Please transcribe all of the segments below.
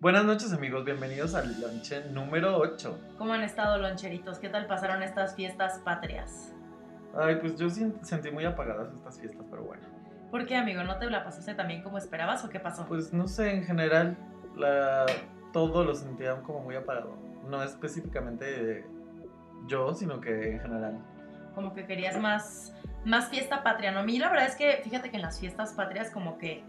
Buenas noches amigos, bienvenidos al lonche número 8. ¿Cómo han estado, loncheritos? ¿Qué tal pasaron estas fiestas patrias? Ay, pues yo sentí muy apagadas estas fiestas, pero bueno. ¿Por qué, amigo? ¿No te la pasaste también como esperabas o qué pasó? Pues no sé, en general, la, todo lo sentía como muy apagado. No específicamente yo, sino que en general. Como que querías más, más fiesta patria, ¿no? A mí la verdad es que, fíjate que en las fiestas patrias como que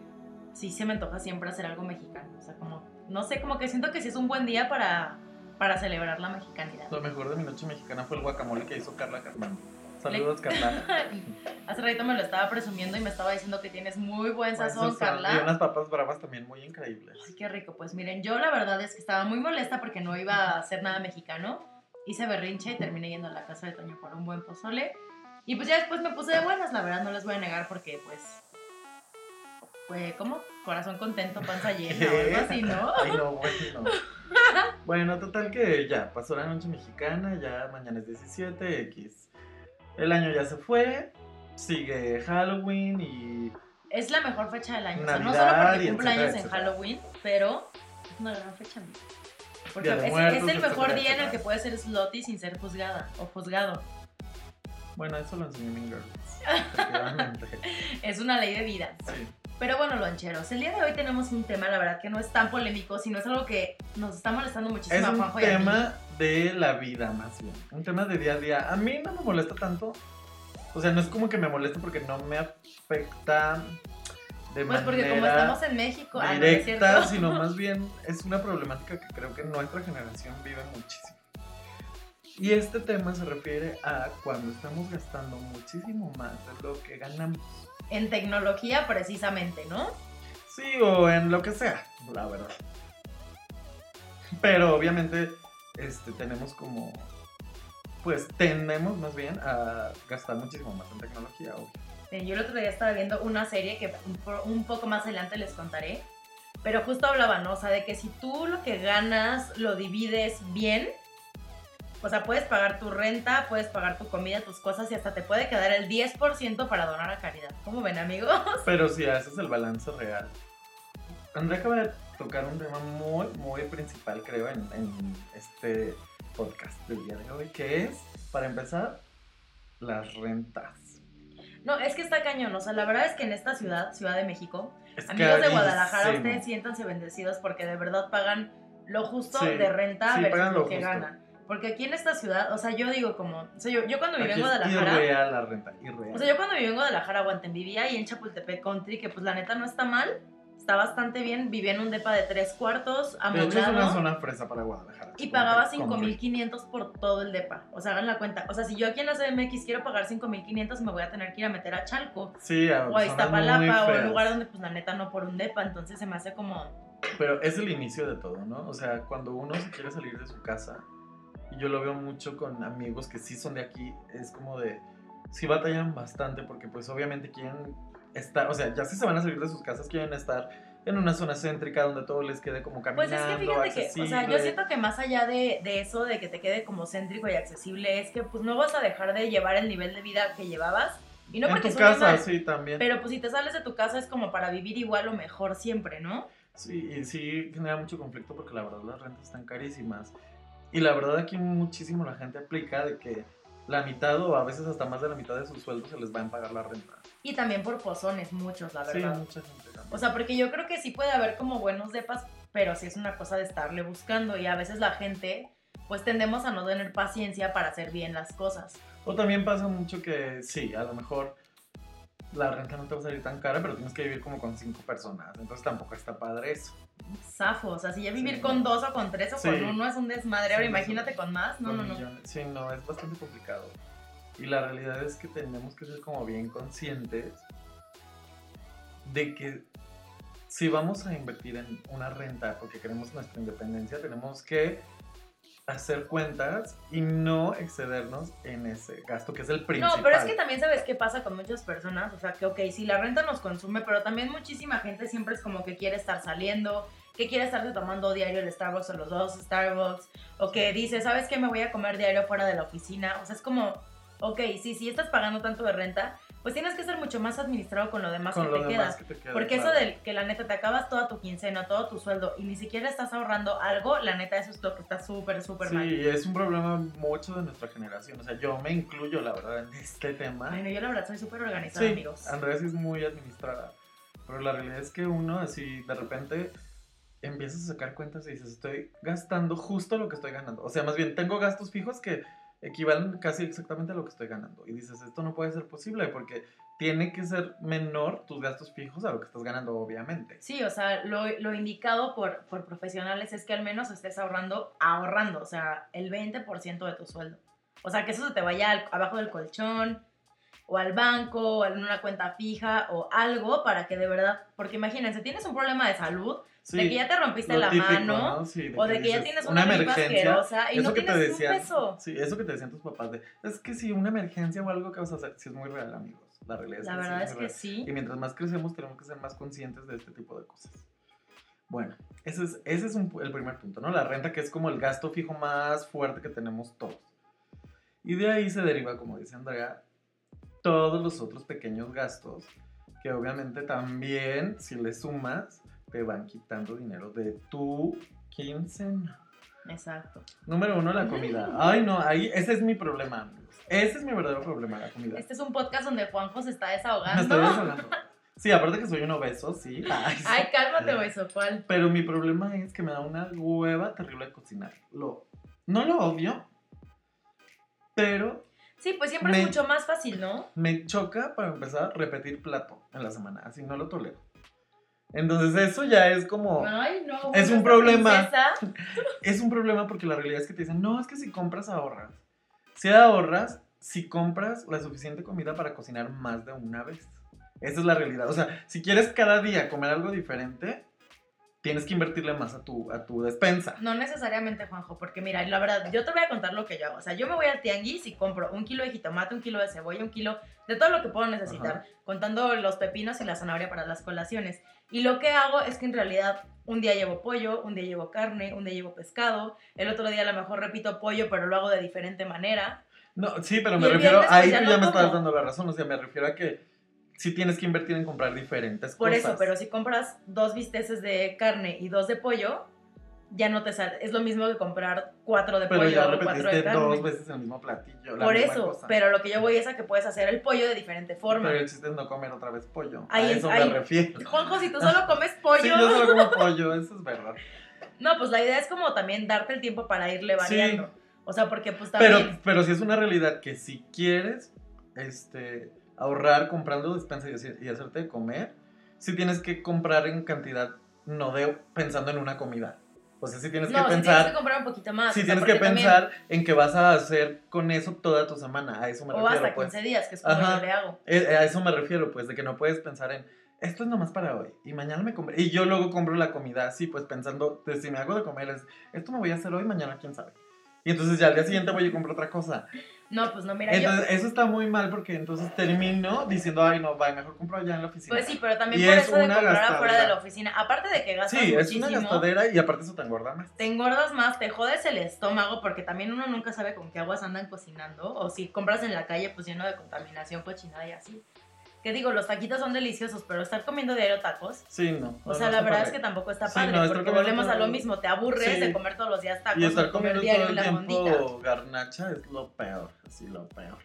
sí se me antoja siempre hacer algo mexicano. O sea, como, no sé, como que siento que sí es un buen día para, para celebrar la mexicanidad. Lo mejor de mi noche mexicana fue el guacamole que hizo Carla Carmán. Saludos, Carla. Hace ratito me lo estaba presumiendo y me estaba diciendo que tienes muy buen sazón, Carla. Y unas papas bravas también muy increíbles. Ay, qué rico. Pues miren, yo la verdad es que estaba muy molesta porque no iba a hacer nada mexicano. Hice berrinche y terminé yendo a la casa de Toño por un buen pozole. Y pues ya después me puse de buenas, la verdad, no les voy a negar porque pues fue como corazón contento, panza llena o algo así, ¿no? Ay, no, bueno. bueno, total que ya, pasó la noche mexicana, ya mañana es 17, X. El año ya se fue, sigue Halloween y... Es la mejor fecha del año, o sea, no solo porque cumpleaños en Halloween, pero es una gran fecha. Porque es, es, el mejor día en el que puedes ser slotty sin ser juzgada o juzgado. Bueno, eso lo enseñó Mean Girls. es una ley de vida. Sí. Pero bueno, loncheros, el día de hoy tenemos un tema, la verdad, que no es tan polémico, sino es algo que nos está molestando muchísimo es a Juanjo un tema de la vida, más bien. Un tema de día a día. A mí no me molesta tanto. O sea, no es como que me moleste porque no me afecta de Pues porque como estamos en México, ah, directa, ¿no es sino más bien es una problemática que creo que nuestra generación vive muchísimo. Y este tema se refiere a cuando estamos gastando muchísimo más de lo que ganamos. En tecnología precisamente, ¿no? Sí, o en lo que sea, la verdad. Pero obviamente este, tenemos como, pues tendemos más bien a gastar muchísimo más en tecnología, obvio. Yo el otro día estaba viendo una serie que un- poco más adelante les contaré, pero justo hablaba, ¿no? O sea, de que si tú lo que ganas lo divides bien, o sea, puedes pagar tu renta, puedes pagar tu comida, tus cosas y hasta te puede quedar el 10% para donar a caridad. ¿Cómo ven, amigos? Pero si haces el balance real. Andrea acaba de tocar un tema muy, muy principal, creo, en, en este podcast del día de hoy, que es, para empezar, las rentas. No, es que está cañón. O sea, la verdad es que en esta ciudad, Ciudad de México, Es amigos de Guadalajara, ustedes siéntanse bendecidos porque de verdad pagan lo justo Sí, de renta sí, versus lo lo que justo. ganan. Porque aquí en esta ciudad, o sea, yo digo como, o sea, yo, yo cuando viví Aquí en Guadalajara, irreal la renta, irreal. o sea, yo cuando viví en Guadalajara, aguanten, vivía ahí en Chapultepec Country, que pues la neta no está mal, está bastante bien, vivía en un depa de tres cuartos, de hecho, es una amoblado, zona fresa para Guadalajara. y pagaba Como que- 5.500 por todo el depa, o sea, hagan la cuenta, o sea, si yo aquí en la CDMX quiero pagar 5.500, me voy a tener que ir a meter a Chalco, Sí, a o a Iztapalapa, o feas. un lugar donde pues la neta no por un depa, entonces se me hace como... Pero es el inicio de todo, ¿no? O sea, cuando uno se quiere salir de su casa, y yo lo veo mucho con amigos que sí son de aquí, es como de, sí batallan bastante porque pues obviamente quieren estar, o sea, ya si se van a salir de sus casas, quieren estar en una zona céntrica donde todo les quede como Pues caminando, es que fíjate que, o sea, yo accesible. siento que más allá de, de eso, de que te quede como céntrico y accesible, es que pues no vas a dejar de llevar el nivel de vida que llevabas. Y no en porque tu casa, mal, sí, también. pero pues si te sales de tu casa es como para vivir igual o mejor siempre, ¿no? Sí, y sí genera mucho conflicto porque la verdad las rentas están carísimas. Y la verdad aquí muchísimo la gente aplica de que la mitad o a veces hasta más de la mitad de sus sueldos se les va a pagar la renta. Y también por pozones, muchos, la Sí, verdad. mucha gente también. O sea, porque yo creo que sí puede haber como buenos depas, pero sí es una cosa de estarle buscando y a veces la gente, pues tendemos a no tener paciencia para hacer bien las cosas. O también pasa mucho que sí, a lo mejor la renta no te va a salir tan cara, pero tienes que vivir como con cinco personas. Entonces tampoco está padre eso. Zafo, o sea, si ya vivir Sí. con dos o con tres o Sí. con uno es un desmadre, ahora Sí, imagínate con más. No, Con no, no. Sí, no, es bastante complicado. Y la realidad es que tenemos que ser como bien conscientes de que si vamos a invertir en una renta porque queremos nuestra independencia, tenemos que hacer cuentas y no excedernos en ese gasto que es el principal. No, pero es que también sabes qué pasa con muchas personas, o sea, que ok, sí, la renta nos consume, pero también muchísima gente siempre es como que quiere estar saliendo, que quiere estarse tomando diario el Starbucks o los dos Starbucks, o que dice, ¿sabes qué? Me voy a comer diario fuera de la oficina, o sea, es como, ok, sí, sí, estás pagando tanto de renta, pues tienes que ser mucho más administrado con lo demás Con que lo te demás queda. que te queda. Porque eso de que la neta te acabas toda tu quincena, todo tu sueldo y ni siquiera estás ahorrando algo, la neta eso es lo que está súper, súper mal. Sí, es un problema mucho de nuestra generación. O sea, yo me incluyo, la verdad, en este tema. Bueno, yo la verdad soy súper organizada, Sí, amigos. Andrea sí es muy administrada. Pero la realidad es que uno así de repente empiezas a sacar cuentas y dices, estoy gastando justo lo que estoy ganando. O sea, más bien, tengo gastos fijos que equivalen casi exactamente a lo que estoy ganando. Y dices, esto no puede ser posible porque tiene que ser menor tus gastos fijos a lo que estás ganando, obviamente. Sí, o sea, lo, lo indicado por, por profesionales es que al menos estés ahorrando, ahorrando, o sea, el 20% de tu sueldo. O sea, que eso se te vaya al- abajo del colchón, o al banco, o en una cuenta fija, o algo para que de verdad, porque imagínense, tienes un problema de salud, Sí, de que ya te rompiste la típico, mano, ¿no? Sí, o de que ya dices, tienes una, gripa asquerosa y eso no que te tienes decían, un peso. Sí, eso que te decían tus papás de, es que si una emergencia o algo que vas a hacer, sí es muy real, amigos. La realidad es La que sí verdad es muy que sí. Y mientras más crecemos, tenemos que ser más conscientes de este tipo de cosas. Bueno, ese es, ese es un el primer punto, ¿no? La renta, que es como el gasto fijo más fuerte que tenemos todos. Y de ahí se deriva, como dice Andrea, todos los otros pequeños gastos, que obviamente también, si le sumas, te van quitando dinero de tu quincena. Exacto. Número uno, la comida. Ay, no, ahí, ese es mi problema, amigos. Ese es mi verdadero problema, la comida. Este es un podcast donde Juanjo se está Me desahogando. estoy desahogando. Sí, aparte que soy un obeso, sí. Ay, cálmate, beso, ¿cuál? Pero mi problema es que me da una hueva terrible de cocinar. Lo, no lo odio, pero Sí, pues siempre Me- es mucho más fácil, ¿no? me choca para empezar repetir plato en la semana. Así no lo tolero. Entonces eso ya es como... Ay, no. Es un problema. princesa- Es un problema porque la realidad es que te dicen, no, es que si compras ahorras. Si ahorras, si compras la suficiente comida para cocinar más de una vez. Esa es la realidad. O sea, si quieres cada día comer algo diferente, tienes que invertirle más a tu, a tu despensa. No necesariamente, Juanjo, porque mira, la verdad, yo te voy a contar lo que yo hago. O sea, yo me voy al tianguis y compro un kilo de jitomate, un kilo de cebolla, un kilo de todo lo que puedo necesitar, Ajá. contando los pepinos y la zanahoria para las colaciones. Y lo que hago es que en realidad un día llevo pollo, un día llevo carne, un día llevo pescado, el otro día a lo mejor repito pollo, pero lo hago de diferente manera. No, sí, pero me refiero, viernes, pues, ahí ya tú no ya me estás dando la razón. O sea, me refiero a que sí tienes que invertir en comprar diferentes Por cosas. eso, pero si compras dos bisteces de carne y dos de pollo, ya no te sale. Es lo mismo que comprar cuatro de Pero pollo ya o cuatro de carne. dos veces el mismo platillo. la Por misma eso, cosa. pero lo que yo voy es a que puedes hacer el pollo de diferente forma. Pero el chiste es no comer otra vez pollo. Ahí- a eso ahí- me refiero. Juanjo, si tú solo comes pollo. Sí, yo solo como pollo, eso es verdad. No, pues la idea es como también darte el tiempo para irle variando. O sea, porque pues Pero, también. pero si es una realidad que si quieres este, ahorrar comprando despensa y, y hacerte de comer, sí tienes que comprar en cantidad, no de pensando en una comida. O sea, sí tienes no, que sí tienes que pensar, comprar un poquito más. o sea, tienes que porque también- pensar en que vas a hacer con eso toda tu semana. A eso me O refiero, hasta pues. 15 días, que es como Ajá. yo le hago. Eh, A eso me refiero, pues, de que no puedes pensar en esto es nomás para hoy y mañana me compré. Y yo luego compro la comida así, pues pensando, de si me hago de comer, es esto me voy a hacer hoy, mañana quién sabe. Y entonces ya al día siguiente voy y compro otra cosa. No, pues no, mira, Entonces, yo. eso está muy mal porque entonces termino diciendo, ay, no, vaya, mejor compro allá en la oficina. Pues sí, pero también Y por es eso de comprar gastadera. afuera de la oficina. Aparte de que gastas Sí, es muchísimo. una gastadera y aparte eso te engorda más. te engordas más, te jodes el estómago porque también uno nunca sabe con qué aguas andan cocinando o si compras en la calle pues lleno de contaminación, cochinada y así. Que digo, los taquitos son deliciosos, pero estar comiendo diario tacos, Sí, no. o sea, no la verdad es que tampoco está Sí, padre no, porque volvemos a lo mismo, te aburres Sí. de comer todos los días tacos, Y estar comiendo diario todo el tiempo garnacha es lo peor, así lo peor.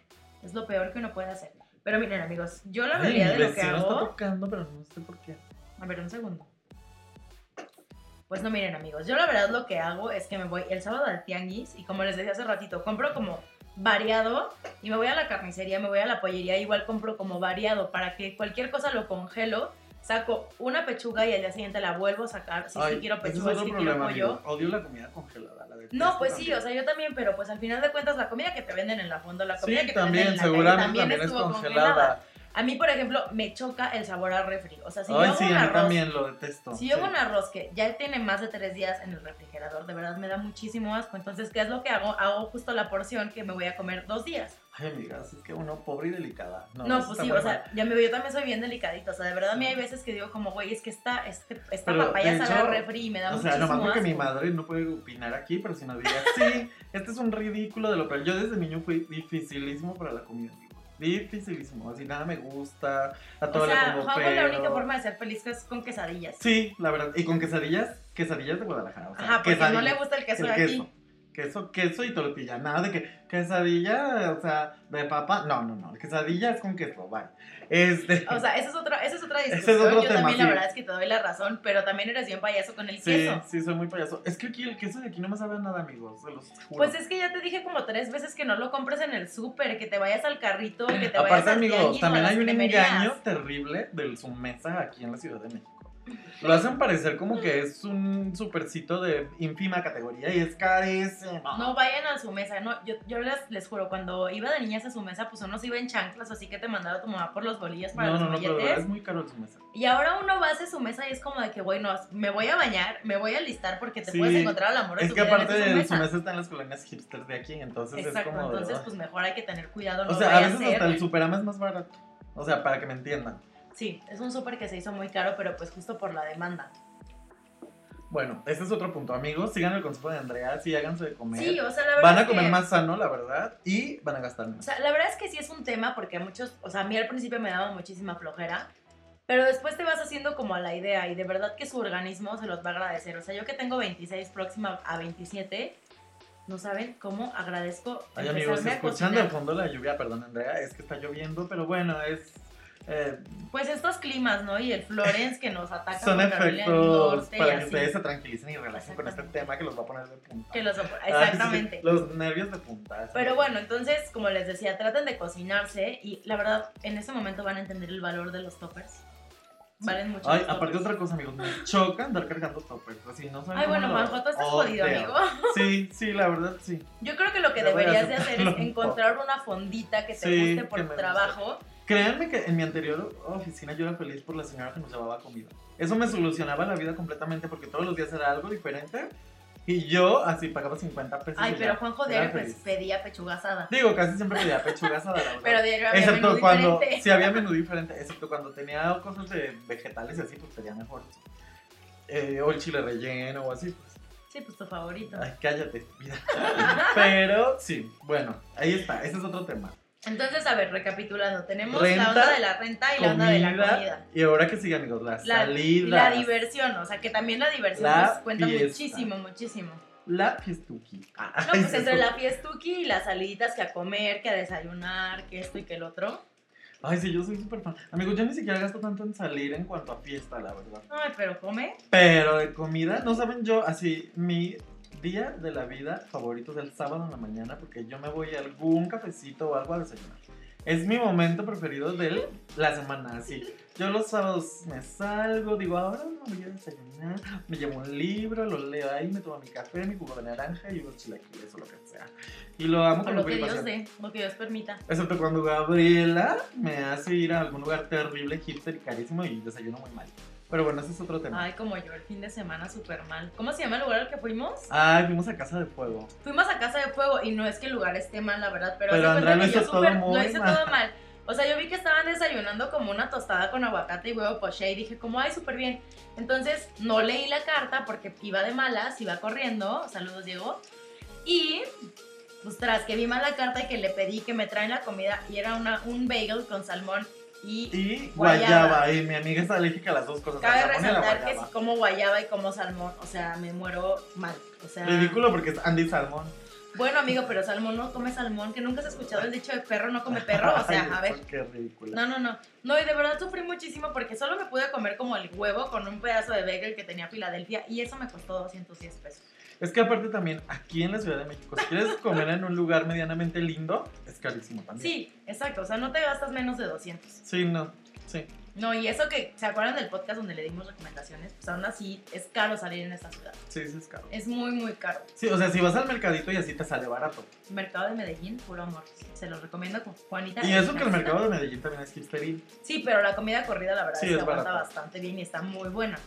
Es lo peor que uno puede hacer. Pero miren, amigos, yo la realidad de lo que vecino está hago... tocando, pero no sé por qué. A ver, un segundo. Pues no, miren amigos, yo la verdad lo que hago es que me voy el sábado al tianguis y como les decía hace ratito, compro como variado y me voy a la carnicería, me voy a la pollería, igual compro como variado para que cualquier cosa lo congelo, saco una pechuga y al día siguiente la vuelvo a sacar, si Ay, sí quiero es pechuga, otro si quiero problema, pollo. amigo. Odio la comida congelada. La No, pues sí, o sea, yo también, pero pues al final de cuentas la comida que te venden en la fonda, la comida Sí, que te venden en la calle también, también es congelada. A mí, por ejemplo, me choca el sabor a refri. O sea, si yo Ay, hago sí, un arroz también lo detesto. si yo hago un arroz que ya tiene más de tres días en el refrigerador, de verdad me da muchísimo asco. Entonces, ¿qué es lo que hago? Hago justo la porción que me voy a comer dos días. Ay, amigas, es que uno pobre y delicada. No, No, pues sí, o sea, ya me yo también soy bien delicadita. O sea, de verdad a mí hay veces que digo como, güey, es que esta, este, esta Pero, papaya de sabe a hecho, refri y me da O sea, muchísimo nomás porque asco. mi madre no puede opinar aquí, pero si nos diría, sí, este es un ridículo de lo peor. Yo desde niño fui dificilísimo para la comida. Dificilísimo. Así nada me gusta. A todo O sea, le pongo Juanjo, la única forma de ser feliz es con quesadillas. Sí, la verdad. Y con quesadillas, quesadillas de Guadalajara. O sea, Ajá, porque no le gusta el queso el de aquí. Queso, queso y tortilla. Nada de que quesadilla, o sea, de papa. No, no, no. Quesadilla es con queso, vale. Este. O sea, esa es otra, esa es otra es discusión. otro Yo tema, también sí. la verdad es que te doy la razón, pero también eres bien payaso con el sí, queso. sí, soy muy payaso. Es que aquí el queso de aquí no me sabe nada, amigos. Se los juro. Pues es que ya te dije como tres veces que no lo compres en el súper, que te vayas al carrito, que te vayas Aparte, al amigos, tianguis o a también hay un engaño terrible del Sumesa aquí en la Ciudad de México. Lo hacen parecer como que es un supercito de ínfima categoría y es carísimo. No vayan a su mesa, no, yo, yo les, les juro, cuando iba de niñas a su mesa, pues uno se iba en chanclas, así que te mandaba tu mamá por los bolillos para No, los no, no, pero de es muy caro el Sumesa. Y ahora uno va a su mesa y es como de que, bueno, me voy a bañar, me voy a listar porque te Sí, puedes encontrar al amor de Es tu que vida en aparte ese del Sumesa. Sumesa está en las colonias hipsters de aquí, entonces Exacto, es como de, entonces pues mejor hay que tener cuidado, O sea, a veces hasta el Superama es más barato. O sea, para que me entiendan. Sí, es un súper que se hizo muy caro, pero pues justo por la demanda. Bueno, ese es otro punto, amigos. Sigan el consejo de Andrea, sí, háganse de comer. Sí, o sea, la verdad van a comer que- más sano, la verdad, y van a gastar O menos. sea, la verdad es que sí es un tema porque a muchos, o sea, a mí al principio me daba muchísima flojera, pero después te vas haciendo como a la idea y de verdad que su organismo se los va a agradecer. O sea, yo que tengo 26 próxima a 27, no saben cómo agradezco Ay, amigos, empezarme a escuchan de cocinar. fondo la lluvia, perdón, Andrea, es que está lloviendo, pero bueno, es. Eh, Pues estos climas, ¿no? Y el Florence que nos ataca son efectos Norte y para que ustedes se tranquilicen y relajen con este Exactamente. tema que los va a poner de punta. Que los- Ay, sí, exactamente. los nervios de punta. Pero bueno, entonces, como les decía, traten de cocinarse y la verdad, en ese momento van a entender el valor de los toppers. Valen mucho. Ay, aparte otra cosa, amigos, me choca andar cargando toppers. Así, no saben Ay, bueno, tú estás jodido, amigo. Sí, sí, la verdad, sí. Yo creo que lo que Ya deberías de hacer es encontrar una fondita que te Sí, guste por tu trabajo. Créanme que en mi anterior oficina yo era feliz por la señora que nos llevaba comida. Eso me solucionaba la vida completamente porque todos los días era algo diferente y yo así pagaba 50 pesos. Ay, pero Juanjo diario pues, pedía pechuga asada. Digo, casi siempre pedía pechuga asada, la verdad. Pero diario había excepto menú cuando diferente. sí había menú diferente, excepto cuando tenía cosas de vegetales y así, pues sería mejor. Eh, o el chile relleno o así. Pues. Sí, pues tu favorito. Ay, cállate, vida. Pero sí, bueno, ahí está, ese es otro tema. Entonces, a ver, recapitulando, tenemos Renta, la onda de la renta y la onda de la comida. Y ahora que sigan, amigos, las La, salidas. la diversión, o sea, que también la diversión La cuenta fiesta. muchísimo, muchísimo. La fiestuki. Ah, No, pues eso. entre la fiestuki y las saliditas que a comer, que a desayunar, que esto y que el otro. Ay, sí, yo soy súper fan. Amigos, yo ni siquiera gasto tanto en salir en cuanto a fiesta, la verdad. Ay, pero come. Pero de comida, no saben yo, así, mi día de la vida favorito es el sábado en la mañana porque yo me voy a algún cafecito o algo a desayunar. Es mi momento preferido de la semana, así. Yo los sábados me salgo, digo, ahora me voy a desayunar, me llevo un libro, lo leo ahí, me tomo mi café, mi jugo de naranja y unos chilaquiles o lo que sea. Y lo amo con lo que Dios dé, lo que Dios permita. Excepto cuando Gabriela me hace ir a algún lugar terrible, hipster y carísimo y desayuno muy mal. Pero bueno, ese es otro tema. Ay, como yo el fin de semana súper mal. ¿Cómo se llama el lugar al que fuimos? Ay, fuimos a Casa de Fuego. Fuimos a Casa de Fuego y no es que el lugar esté mal, la verdad, pero, Pero cuenta lo hizo yo todo muy lo hice mal. todo mal. O sea, yo vi que estaban desayunando como una tostada con aguacate y huevo poché y dije, como, ay, súper bien. Entonces, no leí la carta porque iba de malas, iba corriendo. Saludos, Diego. Y, pues, tras que vi mal la carta y que le pedí que me traen la comida y era una, un bagel con salmón y... Y Guayaba. guayaba. Y mi amiga está alérgica a las dos cosas. Cabe resaltar que si como guayaba y como salmón, o sea, me muero mal. O sea, Ridículo porque es Andy Salmón. Bueno, amigo, pero salmón no come salmón, que nunca has escuchado el dicho de perro no come perro. O sea, Ay, a ver. Qué ridículo. No, no, no. No, y de verdad sufrí muchísimo porque solo me pude comer como el huevo con un pedazo de bagel que tenía Filadelfia y eso me costó 210 pesos. Es que aparte también, aquí en la Ciudad de México, si quieres comer en un lugar medianamente lindo, es carísimo también. Sí, exacto. O sea, no te gastas menos de 200. Sí, no. Sí. No, y eso que, ¿se acuerdan del podcast donde le dimos recomendaciones? Pues aún así es caro salir en esta ciudad. Sí, sí es caro. Es muy, muy caro. Sí, o sea, si vas al mercadito y así te sale barato. Mercado de Medellín, puro amor. Se los recomiendo con Juanita. Y eso que el mercado de Medellín también es hipsteril. Sí, pero la comida corrida la verdad Sí, es que aguanta bastante bien y está muy buena.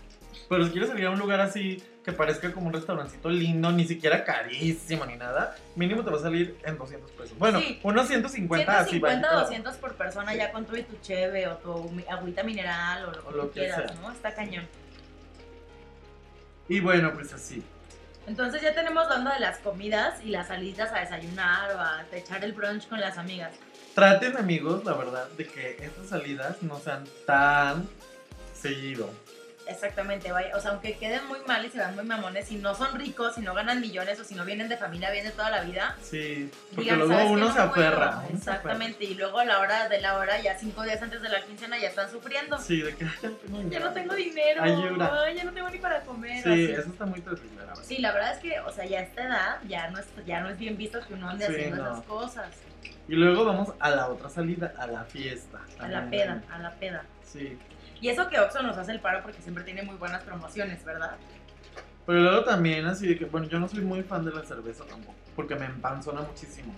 Pero si quieres salir a un lugar así que parezca como un restaurancito lindo, ni siquiera carísimo ni nada, mínimo te va a salir en 200 pesos. Bueno, Sí. unos 150, así 150, bajito. 200 por persona ya con tu y tu cheve o tu agüita mineral o lo que O lo tú que quieras, sea. ¿no? Está cañón. Y bueno, pues así. Entonces ya tenemos la onda de las comidas y las salidas a desayunar o a echar el brunch con las amigas. traten amigos, la verdad, de que estas salidas no sean tan seguido. Exactamente, vaya. O sea, aunque queden muy mal y se vean muy mamones, si no son ricos, si no ganan millones o si no vienen de familia bien de toda la vida, Sí, porque digan, luego "¿Sabes qué? uno No se puedo". aferra. uno se Exactamente, y luego a la hora de la hora, ya cinco días antes de la quincena, ya están sufriendo. Sí, de que "Ay, ya no tengo dinero". Ayuda. ay, ya no tengo ni para comer. Sí, así. eso está muy terrible, la verdad. Sí, la verdad es que, o sea, ya a esta edad ya no es, ya no es bien visto que uno ande Sí, haciendo no. esas cosas. Y luego vamos a la otra salida, a la fiesta. A la peda, a la peda. Sí. Y eso que Oxxo nos hace el paro porque siempre tiene muy buenas promociones, ¿verdad? Pero luego también así de que, bueno, yo no soy muy fan de la cerveza tampoco, porque me empanzona muchísimo.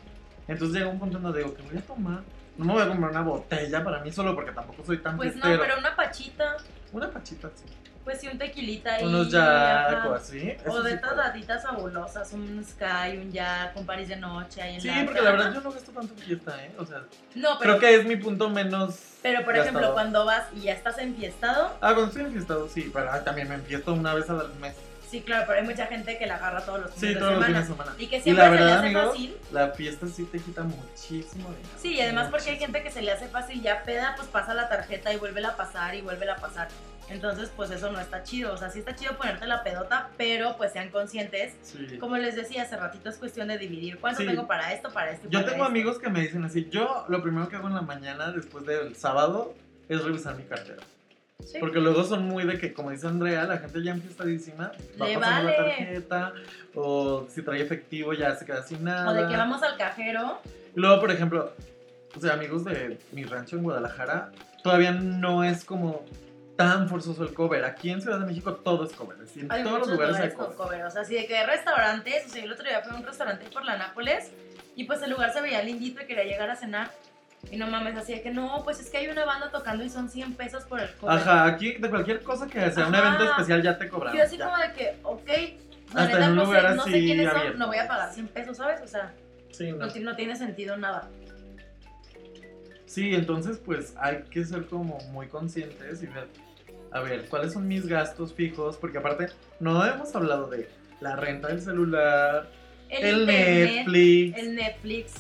Entonces llega un punto en donde digo, ¿qué voy a tomar? No me voy a comprar una botella para mí solo porque tampoco soy tan Pues no, pero una pachita, Una pachita, sí. Pues sí, un tequilita y... Unos jack o así. O de sí estas fabulosas, un Sky, un Jack, un París de noche ahí en Sí, la porque la verdad yo no gasto tanto en fiesta, ¿eh? O sea, No, pero, creo que es mi punto menos. pero por ejemplo, cuando vas y ya estás enfiestado, Ah, cuando estoy enfiestado, sí, pero también me enfiesto una vez al mes. Sí, claro, pero hay mucha gente que la agarra todos los fines Sí, de todos los semana. fines de semana. Y que Y siempre la se le hace fácil. la fiesta sí te quita muchísimo dinero. Sí, y además porque hay gente que se le hace fácil ya peda, pues pasa la tarjeta y vuelve a pasar y vuelve a pasar. Entonces, pues eso no está chido. O sea, sí está chido ponerte la pedota, pero pues sean conscientes. Sí. Como les decía hace ratito, es cuestión de dividir. ¿Cuánto Sí. tengo para esto, para esto? y Yo para tengo esto? amigos que me dicen así, yo lo primero que hago en la mañana después del sábado es revisar mi cartera. Sí. Porque luego son muy de que, como dice Andrea, la gente ya enfiestadísima va Le pasando la vale. tarjeta o si trae efectivo ya se queda sin nada. O de que vamos al cajero. Y luego, por ejemplo, o sea, amigos de mi rancho en Guadalajara, todavía no es como tan forzoso el cover. Aquí en Ciudad de México todo es cover. es decir, En Hay todos los lugares hay lugares con cover. cover. O sea, así de que hay restaurantes. O sea, el otro día fui a un restaurante por la Nápoles y pues el lugar se veía lindito y quería llegar a cenar. Y no mames, así de que no, pues es que hay una banda tocando y son 100 pesos por el cover. Ajá, aquí de cualquier cosa que sea un Ajá. evento especial ya te cobran. Yo así ya. como de que, ok, la Hasta neta en un no, lugar sé, no sé así quiénes son, abierto. no voy a pagar 100 pesos, ¿sabes? O sea, Sí, no. no tiene sentido nada. Sí, entonces pues hay que ser como muy conscientes y ver, a ver, cuáles son mis gastos fijos, porque aparte no hemos hablado de la renta del celular, El, el, internet, Netflix, el Netflix,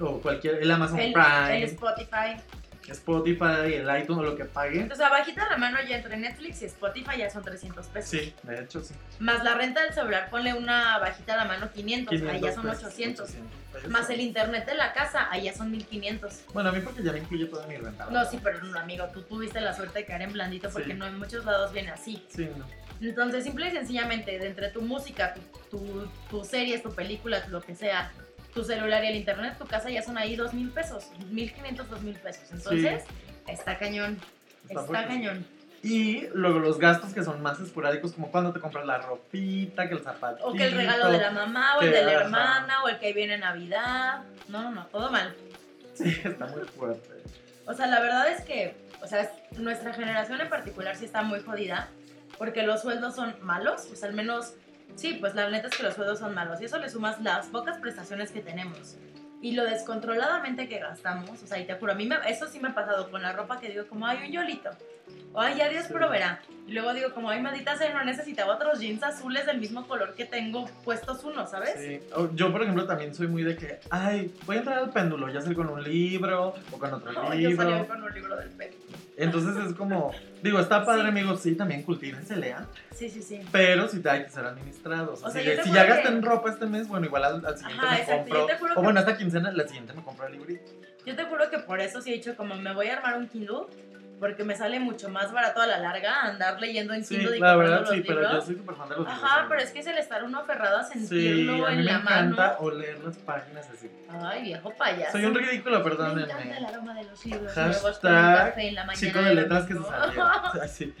o cualquier, el Amazon el, Prime, el Spotify. Spotify, el iTunes, o lo que paguen. Entonces, abajita la mano ya entre Netflix y Spotify ya son 300 pesos. Sí, de hecho sí. Más la renta del celular, ponle una bajita a la mano 500, ahí 500 ya son pesos, 800. pesos. Más el internet de la casa, ahí ya son 1500. Bueno, a mí porque ya me incluye toda mi renta. No, sí, pero no, amigo, tú tuviste la suerte de caer en blandito porque Sí. no en muchos lados viene así. Sí, no. Entonces, simple y sencillamente, de entre tu música, tu, tu, tu series, tu película, lo que sea, tu celular y el internet, tu casa ya son ahí dos mil pesos, mil quinientos, dos mil pesos. Entonces, está cañón, Está cañón. Y luego los gastos que son más esporádicos, como cuando te compras la ropita, que el zapatito. O que el regalo de la mamá, o el de la hermana, o el que viene Navidad. No, no, no, todo mal. Sí, está muy fuerte. O sea, la verdad es que, o sea, es- nuestra generación en particular sí está muy jodida, porque los sueldos son malos, o sea, al menos, sí, pues la neta es que los sueldos son malos, y eso le sumas las pocas prestaciones que tenemos. Y lo descontroladamente que gastamos, o sea, y te juro, a mí me- eso sí me ha pasado con la ropa que digo como, ay, un yolito, ay, ya Dios Sí. proveerá. Y luego digo como, ay, maldita sea, no necesitaba otros jeans azules del mismo color que tengo puestos uno, ¿sabes? Sí. Yo, por ejemplo, también soy muy de que, ay, voy a entrar al péndulo, ya sea con un libro o con otro Ay, yo salí libro. con un libro del pelo. Entonces es como, digo, está padre, Sí. amigos, sí, también cultívense, lean, Sí, sí, sí. pero sí te hay que ser administrados. O sea, si juro ya gasté que- en ropa este mes, bueno, igual al, al siguiente Ajá, me exacto, compro. yo te juro O que- bueno, esta quincena, la siguiente me compro el librito. Yo te juro que por eso sí he dicho como me voy a armar un Kindle porque me sale mucho más barato a la larga andar leyendo en Sí, Kindle y la comprando verdad, los sí, pero yo libros. soy súper fan de los libros. Ajá, pero es que es el estar uno aferrado a Sí, sentirlo a mí en me la encanta mano. oler las páginas así. Ay, viejo payaso. Soy un ridículo, Me perdónenme. encanta el aroma de los libros Hashtag café en la mañana. Chico de letras que se salió. Así.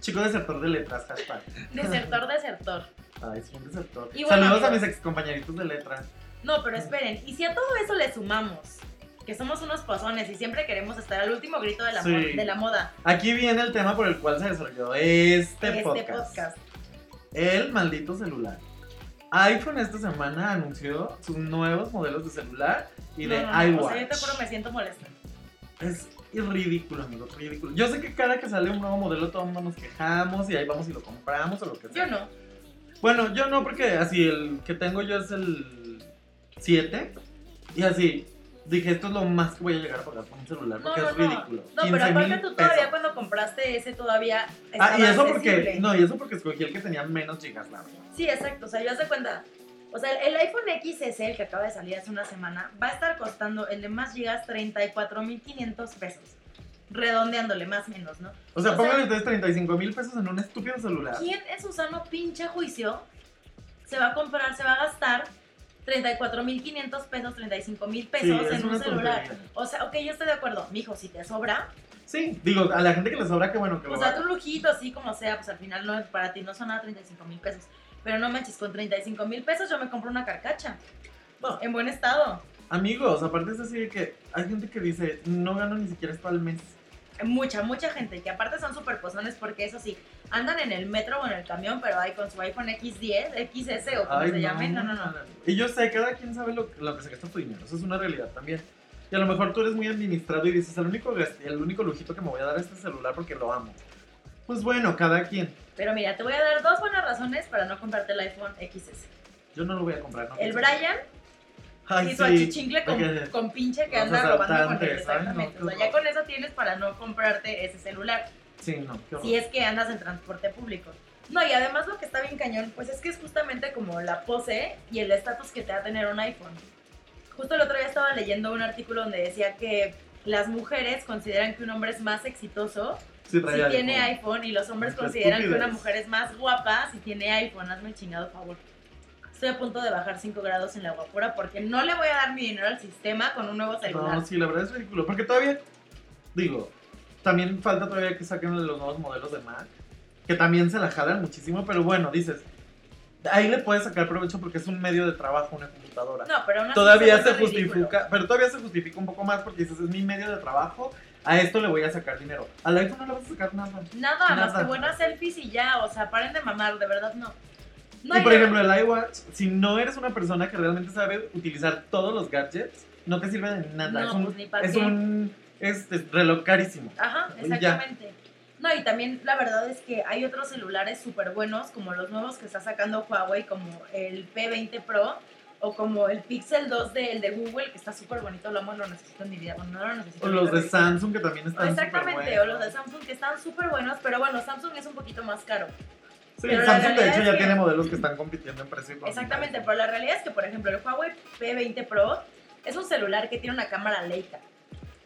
Chico desertor de letras, hashtag. Desertor, desertor. Ay, soy un desertor. Y bueno, Saludos a mis ex compañeritos de letras. No, pero esperen, y si a todo eso le sumamos que somos unos pozones y siempre queremos estar al último grito de la, Sí. mo- de la moda, Aquí viene el tema por el cual se desarrolló este, este podcast. podcast. El maldito celular. iPhone esta semana anunció sus nuevos modelos de celular y de no, iWatch. O sea, yo te juro me siento molesta. Es ridículo, amigo, ridículo. Yo sé que cada que sale un nuevo modelo todo el mundo nos quejamos y ahí vamos y lo compramos o lo que sea. Yo no. Bueno, yo no, porque así el que tengo yo es el 7. Y así, dije, esto es lo más que voy a llegar a pagar por un celular, porque no, es ridículo. No, pero 15 aparte tú todavía pesos. cuando compraste ese todavía Ah, estaba y eso porque, accesible. no, y eso porque escogí el que tenía menos gigas. Sí, exacto. O sea, yo hace cuenta. O sea, el iPhone XS, el que acaba de salir hace una semana, va a estar costando el de más gigas 34.500 pesos. Redondeándole más o menos, ¿no? O sea, pónganle ustedes 35 mil pesos en un estúpido celular. ¿Quién en su sano pinche juicio se va a comprar, se va a gastar 34.500 pesos, 35.000 pesos Sí, es en un celular? tontería. O sea, ok, yo estoy de acuerdo. Mijo, si te sobra, Sí, digo, a la gente que le sobra, qué bueno que o sea, tu lujito, así como sea, pues al final no es para ti, no son nada 35 mil pesos. Pero no manches, con 35 mil pesos yo me compro una carcacha. No. En buen estado. Amigos, aparte es así de que hay gente que dice, no gano ni siquiera esto al mes. Mucha, mucha gente, que aparte son súper pozones porque eso sí, andan en el metro o en el camión, pero ahí con su iPhone X10, XS o como Ay, se llame. No, no, no. Y yo sé, cada quien sabe lo, lo que se gasta tu dinero, eso es una realidad también. Y a lo mejor tú eres muy administrado y dices, el único, el único lujito que me voy a dar es este celular porque lo amo. Pues bueno, cada quien. Pero mira, te voy a dar dos buenas razones para no comprarte el iPhone XS. Yo no lo voy a comprar. ¿no? El Brian Ay, y su sí. achichincle con, con pinche que anda robando con él. ay, Exactamente. no, o sea, ya con eso tienes para no comprarte ese celular. Sí, no, si es que andas en transporte público. No, y además lo que está bien cañón, pues es que es justamente como la pose y el estatus que te da tener un iPhone. Justo el otro día estaba leyendo un artículo donde decía que las mujeres consideran que un hombre es más exitoso Sí, si tiene iPhone. iPhone y los hombres consideran que una mujer es más guapa si tiene iPhone. Hazme el chingado favor. Estoy a punto de bajar 5 grados en la guapura porque no le voy a dar mi dinero al sistema con un nuevo celular. No, sí, la verdad es ridículo. Porque todavía, digo, también falta todavía que saquen los nuevos modelos de Mac. Que también se la jalan muchísimo, pero bueno, dices, ahí le puedes sacar provecho porque es un medio de trabajo, una computadora. No, pero así todavía se ridículo. justifica, pero todavía se justifica un poco más porque dices, es mi medio de trabajo, a esto le voy a sacar dinero. Al iPhone no le vas a sacar nada. Nada, más Nada. que buenas selfies y ya, o sea, paren de mamar, de verdad no. No, y por ejemplo, el iWatch, si no eres una persona que realmente sabe utilizar todos los gadgets, no te sirve de nada. No, es un, pues ni pa' es qué. un este, reloj carísimo. Ajá, ya. exactamente. No, y también la verdad es que hay otros celulares súper buenos, como los nuevos que está sacando Huawei, como el P20 Pro, o como el Pixel 2 de, el de Google, que está súper bonito, lo amo, lo necesito en mi vida, bueno, no lo necesito O los de vida. Samsung que también están Exactamente, superbuenos. o los de Samsung que están súper buenos, pero bueno, Samsung es un poquito más caro. Sí, Pero Samsung de hecho es ya que- tiene modelos que están compitiendo en precio. Exactamente, pero la realidad es que, por ejemplo, el Huawei P20 Pro es un celular que tiene una cámara Leica.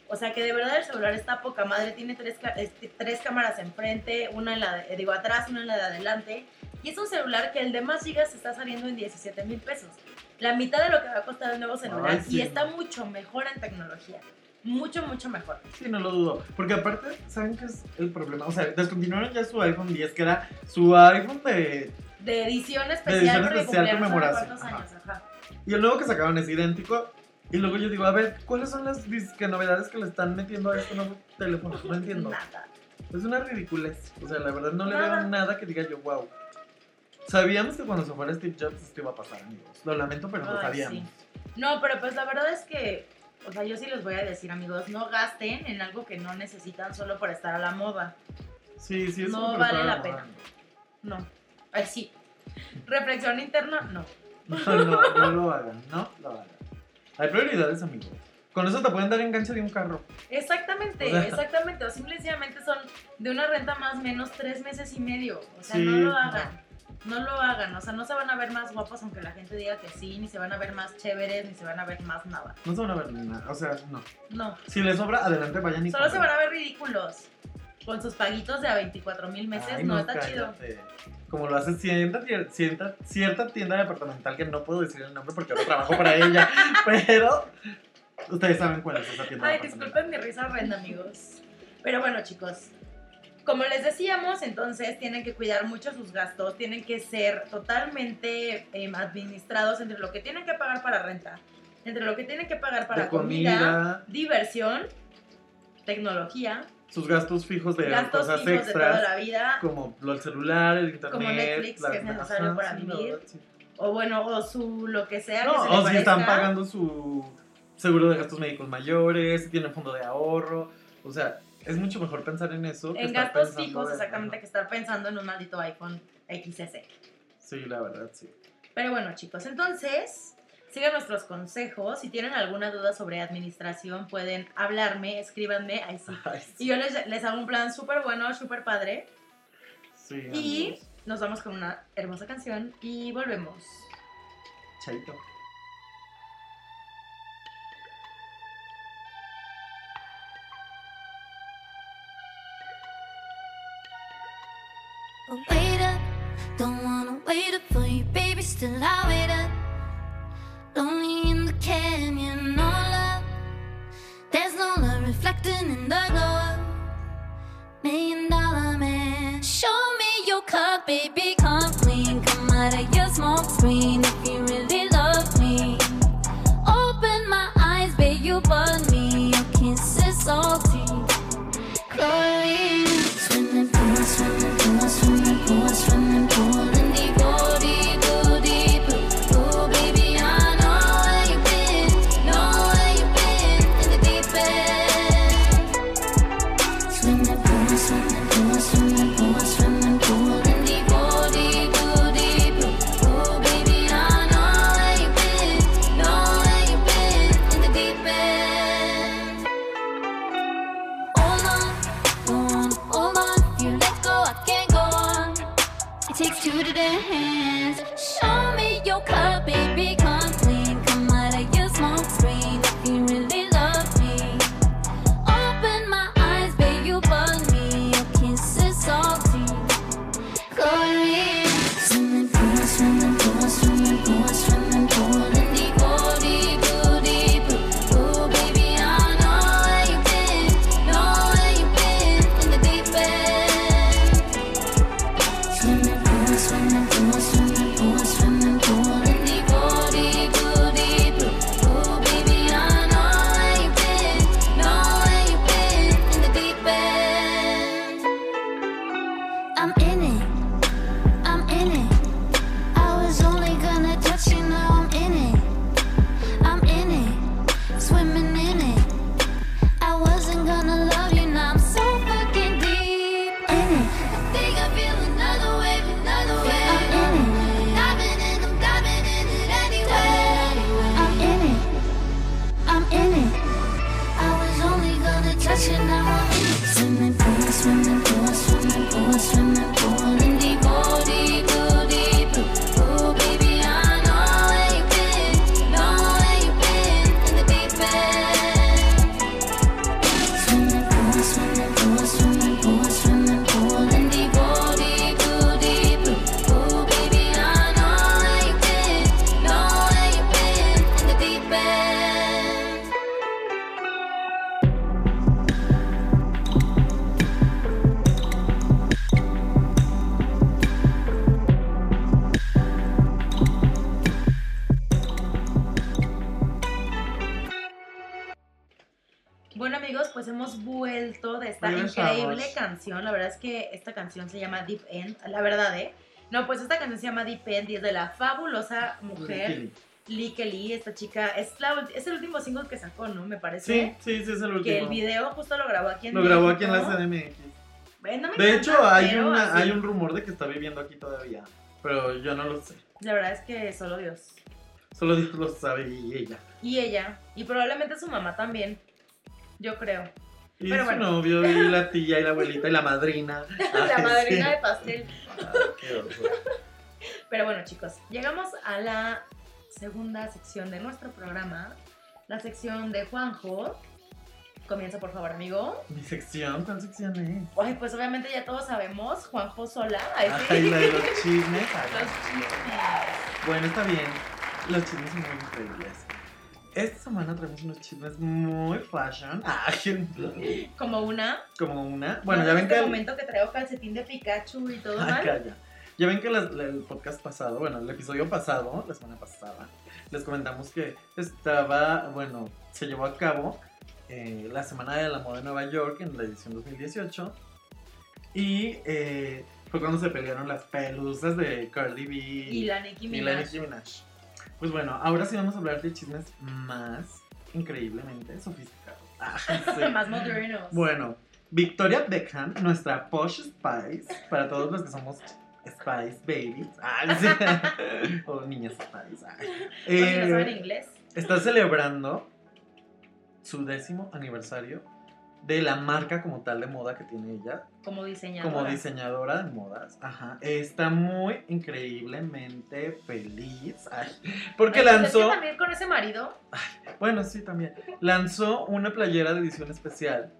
O sea que de verdad el celular está poca madre, tiene tres, este, tres cámaras enfrente, una en la de- digo atrás, una en la de adelante. Y es un celular que el de más gigas está saliendo en 17 mil pesos. La mitad de lo que va a costar el nuevo celular. Ay, sí. Y está mucho mejor en tecnología. Mucho, mucho mejor. Sí, no lo dudo. Porque aparte, ¿saben qué es el problema? O sea, descontinuaron ya su iPhone 10, que era su iPhone de... De edición especial edición porque especial conmemoración, ajá. ajá. Y el nuevo que sacaron es idéntico. Y luego yo digo, a ver, ¿cuáles son las disque novedades que le están metiendo a este nuevo teléfono? No entiendo. Nada. Es una ridiculez. O sea, la verdad no le veo nada que diga yo, wow. Sabíamos que cuando se fuera Steve Jobs esto iba a pasar, amigos. Lo lamento, pero lo Ay, sabíamos. sí. No, pero pues la verdad es que, o sea, yo sí les voy a decir, amigos, no gasten en algo que no necesitan solo por estar a la moda. Sí, sí, es No vale la pena. No. Ay, sí. Reflexión interna, no. No, no, no lo hagan, no lo hagan. Hay prioridades, amigos. Con eso te pueden dar enganche de un carro. Exactamente, O sea- exactamente. O simple y sencillamente son de una renta más o menos tres meses y medio. O sea, Sí, no lo hagan. No lo hagan. O sea, no se van a ver más guapos aunque la gente diga que sí, ni se van a ver más chéveres, ni se van a ver más nada. No se van a ver nada. O sea, no. No. Si les sobra, adelante, vayan y Solo se van a ver ridículos. Con sus paguitos de a 24 mil meses, Ay, no, está chido. cállate. Como lo hace cierta, cierta, cierta tienda departamental que no puedo decir el nombre porque ahora trabajo para ella. Pero ustedes saben cuál es esa tienda Ay, disculpen mi risa horrenda, amigos. Pero bueno, chicos. Como les decíamos, entonces tienen que cuidar mucho sus gastos, tienen que ser totalmente em, administrados entre lo que tienen que pagar para renta, entre lo que tienen que pagar para comida, comida, diversión, tecnología, sus gastos fijos de gastos cosas fijos de toda extras. la vida, Como lo del celular, el internet. Como Netflix, la- que es necesario para vivir. verdad, sí. o bueno, o su lo que sea que No, se le o si están parezca. pagando su seguro de gastos médicos mayores, si tienen fondo de ahorro. O sea, es mucho mejor pensar en eso. que en estar gastos fijos, en- exactamente, que estar pensando en un maldito iPhone XS. Sí, la verdad, sí. Pero bueno, chicos, entonces, Sigan nuestros consejos. Si tienen alguna duda sobre administración, pueden hablarme, escríbanme. Ahí sí. Ay, sí. Y yo les, les hago un plan súper bueno, súper padre. Sí, Y amigos. nos vamos con una hermosa canción y volvemos. Chaito. Wait up, don't wanna wait up for you, baby. Still I wait up, lonely in the canyon, no love. There's no love reflecting in the glow. Million dollar man, show me your baby. Verdad es que esta canción se llama Deep End, la verdad, ¿eh? No, pues esta canción se llama Deep End y es de la fabulosa mujer Lee Kelly. Esta chica es, la, es el último single que sacó, ¿no? Me parece. Sí, sí, sí, es el último. Que el video justo lo grabó aquí en Lo grabó aquí en la. CDMX. Eh, no me De hecho, hay, pero una, así. hay un rumor de que está viviendo aquí todavía. Pero yo no lo sé. La verdad es que solo Dios. Solo Dios lo sabe y ella. Y ella, y probablemente su mamá también. Yo creo. Y Pero su bueno. novio, y la tía, y la abuelita, y la madrina. la Ay, madrina sí. de pastel. Ah, qué. Pero bueno, chicos, llegamos a la segunda sección de nuestro programa. La sección de Juanjo. Comienza, por favor, amigo. Mi sección, ¿cuál sección es? Ay, pues obviamente ya todos sabemos, Juanjo Sola. Ay, sí. Ay, la de los chismes. Los chismes. Bueno, está bien. Los chismes son muy increíbles. Esta semana traemos unos chismes muy fashion. Ay, Como una. como una. Bueno, ¿no? ya en ven este que. momento que traigo calcetín de Pikachu y todo mal. calla. Ya ven que las- el podcast pasado, bueno, el episodio pasado, la semana pasada, les comentamos que estaba, bueno, se llevó a cabo eh, la Semana de la Moda de Nueva York en la edición 2018. Y eh, fue cuando se pelearon las pelusas de Cardi B Y la Nicki y la Minaj. Nicki Minaj. Pues bueno, ahora sí vamos a hablar de chismes más increíblemente sofisticados. Ah, sí. Más modernos. Bueno, Victoria Beckham, nuestra Posh Spice, para todos los que somos Spice Babies. Sí. o niñas Spice. si no Eh, saben inglés. está celebrando su décimo aniversario de la marca como tal de moda que tiene ella, Como diseñadora. como diseñadora de modas. Ajá. Está muy increíblemente feliz. Ay, porque Ay, pues es lanzó. que también con ese marido. Bueno, sí, también. Lanzó una playera de edición especial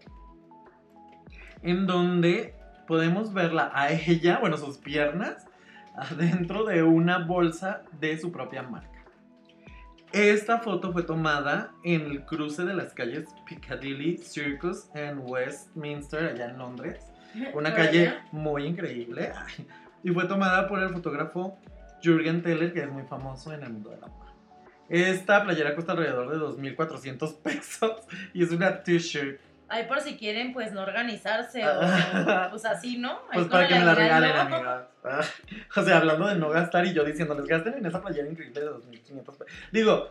en donde podemos verla a ella, bueno, sus piernas, adentro de una bolsa de su propia marca. Esta foto fue tomada en el cruce de las calles Piccadilly Circus en Westminster, allá en Londres. Una calle muy increíble. ay, Y fue tomada por el fotógrafo Jürgen Teller, que es muy famoso en el mundo de la moda. Esta playera cuesta alrededor de 2.400 pesos y es una t-shirt. Ay, por si quieren, pues no organizarse Ah. o pues así, ¿no? Ahí Pues para que me la regalen, amigas. Ah, O sea, hablando de no gastar y yo diciéndoles, gasten en esa playera increíble de 2.500 pesos. Digo,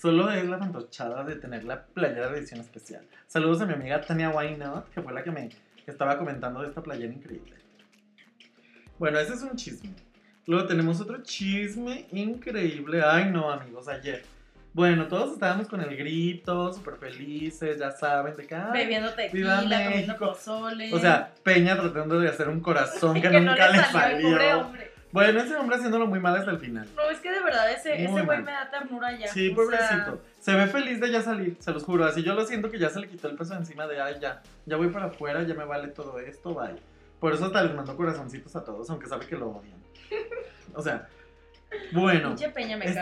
solo es la fantochada de tener la playera de edición especial. Saludos a mi amiga Tania Wynot, que fue la que me estaba comentando de esta playera increíble. Bueno, ese es un chisme. Luego tenemos otro chisme increíble. Ay, no, amigos, ayer. Bueno, todos estábamos con el grito, súper felices, ya saben, de ay, Bebiendo tequila, comiendo pozole. O sea, Peña tratando de hacer un corazón que, que nunca no le salió. Bueno, ese hombre haciéndolo muy mal hasta el final. No, es que de verdad ese, Muy ese güey me da ternura ya. Sí, pobrecito. Se ve feliz de ya salir, se los juro. Así yo lo siento que ya se le quitó el peso encima de, ay, ya, ya voy para afuera, ya me vale todo esto, bye. Por eso hasta les mando corazoncitos a todos, aunque sabe que lo odian. O sea, bueno.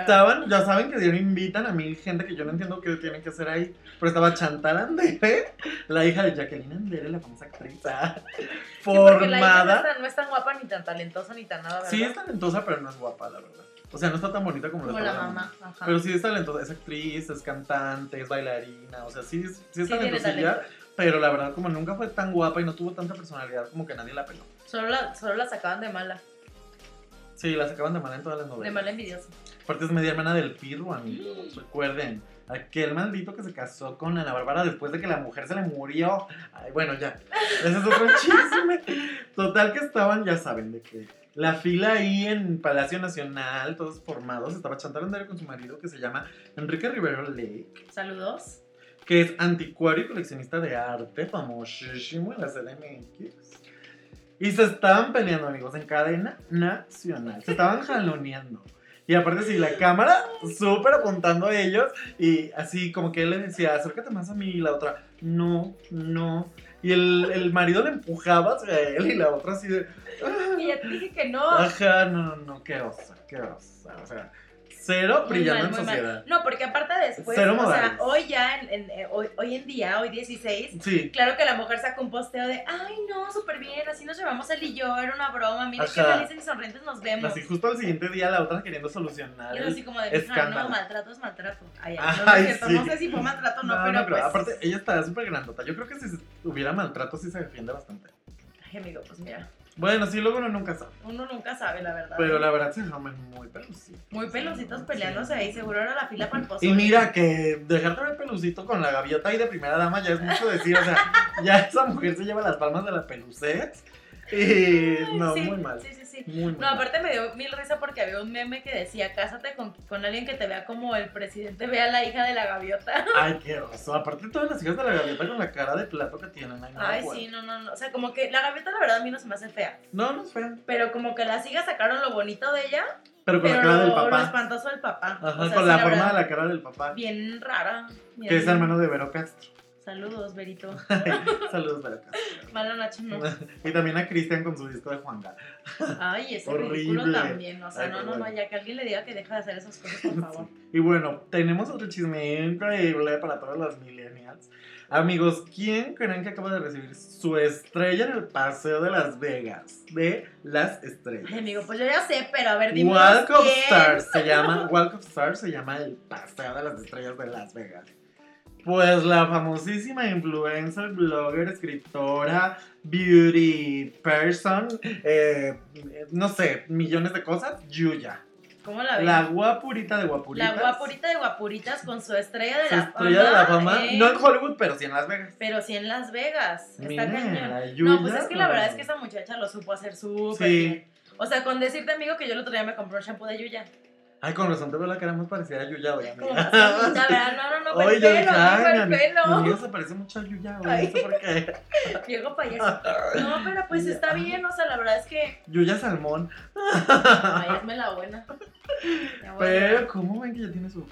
Estaban, ya saben que dieron invitan a mil gente que yo no entiendo qué tienen que hacer ahí. Pero estaba Chantal Andere, la hija de Jacqueline Andere, la famosa actriz. ah, Sí, porque la hija no formada. es, tan, no es tan guapa ni tan talentosa ni tan nada, ¿verdad? Sí, es talentosa, pero no es guapa, la verdad. O sea, no está tan bonita como, Como la la mamá. Ajá. Pero sí es talentosa, es actriz, es cantante, es bailarina, o sea, sí, es- sí es Sí talentosilla, talento. pero la verdad como nunca fue tan guapa y no tuvo tanta personalidad como que nadie la peló. Solo la, solo la sacaban de mala. Sí, la sacaban de mala en todas las novelas. De mala envidiosa. Aparte es media hermana del Pirro, amigos, recuerden. Aquel maldito que se casó con Ana Bárbara después de que la mujer se le murió. Ay, bueno, ya. Ese es otro chisme. Total que estaban, ya saben, de que la fila ahí en Palacio Nacional, todos formados, estaba Chantal Andere con su marido que se llama Enrique Rivero Lake. Saludos. que es anticuario y coleccionista de arte, famosísimo en la CDMX. Y se estaban peleando, amigos, en cadena nacional. Se estaban jaloneando. Y aparte, sí, la cámara súper apuntando a ellos. Y así, como que él le decía, acércate más a mí. Y la otra, no, no. Y el, el marido le empujaba hacia él. Y la otra así de, "Ah". Y ya te dije que no. ajá, no, no, no, qué osa, qué osa. O sea, cero Muy brillando mal, en muy mal. sociedad. No, porque aparte después, Cero o modales. sea, hoy ya, en, en- eh, hoy, hoy en día, hoy 16, Sí, claro que la mujer sacó un posteo de, ay no, súper bien, así nos llevamos él y yo, era una broma, mira qué felices y sonrientes nos vemos. así justo al siguiente día la otra queriendo solucionar. Y así como de, "Mija, escándalo. no, maltrato es maltrato. Ay, ay, Ay, no, no, es cierto, sí. no sé si fue maltrato o no, No, pero no creo. pues... Aparte, ella está súper grandota. Yo creo que si hubiera maltrato, sí se defiende bastante. Ay, amigo, pues mira, Bueno, sí, luego uno nunca sabe. uno nunca sabe la verdad. Pero la verdad se llaman muy pelucitos. Muy pelositos Sí. peleándose ahí, seguro era la fila para el pozole. Y mira que dejarte ver pelucito con la gaviota ahí de primera dama ya es mucho decir. O sea, ya esa mujer se lleva las palmas de la pelucez. Y no, Sí, muy mal. Sí, sí, Muy, No, aparte me dio mil risa porque había un meme que decía, cásate con, con alguien que te vea como el presidente ve a la hija de la gaviota. Ay, qué oso. Aparte, todas las hijas de la gaviota con la cara de plato que tienen. Ay, no Ay, puedo. sí, no, no, no. O sea, como que la gaviota la verdad a mí no se me hace fea. No, no es fea. Pero como que las hijas sacaron lo bonito de ella, Pero con pero la cara del lo, lo papá. espantoso del papá. Ajá, O sea, con la forma verdad, de la cara del papá. Bien rara. bien- Que es hermano de Vero Castro. Saludos, Berito. Saludos, Castro. Mala noche, no. Y también a Cristian con su disco de Juanga. Ay, ese Horrible. ridículo también. O sea, Ay, no, no, no, ya que alguien le diga que deja de hacer esas cosas, por favor. Y bueno, tenemos otro chisme increíble para todos los millennials. Amigos, ¿quién creen que acaba de recibir su estrella en el Paseo de Las Vegas? De las estrellas. Ay, amigo, pues yo ya sé, pero a ver, dime. Walk of quién. Stars se llama, Walk of Stars se llama el Paseo de las Estrellas de Las Vegas. Pues la famosísima influencer, blogger, escritora, beauty person, eh, no sé, millones de cosas, Yuya. ¿Cómo la ves? La guapurita de guapuritas. La guapurita de guapuritas con su estrella de Su la estrella de la fama, en- no en Hollywood, pero sí en Las Vegas. Pero sí en Las Vegas. Está Mira, cañón. la No, pues es que la verdad es que esa muchacha lo supo hacer súper Sí. bien. O sea, con decirte, amigo, que yo el otro día me compré un shampoo de Yuya. Ay, con razón te veo la cara más parecida a Yuya hoy, amiga. más bonita, ¿verdad? No, no, no, fue el pelo, no fue mi el mi pelo. amiga se parece mucho a Yuya hoy, no sé por qué. Viejo payaso. No, pero pues está bien, o sea, la verdad es que. Yuya Salmón. Ay, hazme la buena. Pero, ¿cómo ven que ya tiene su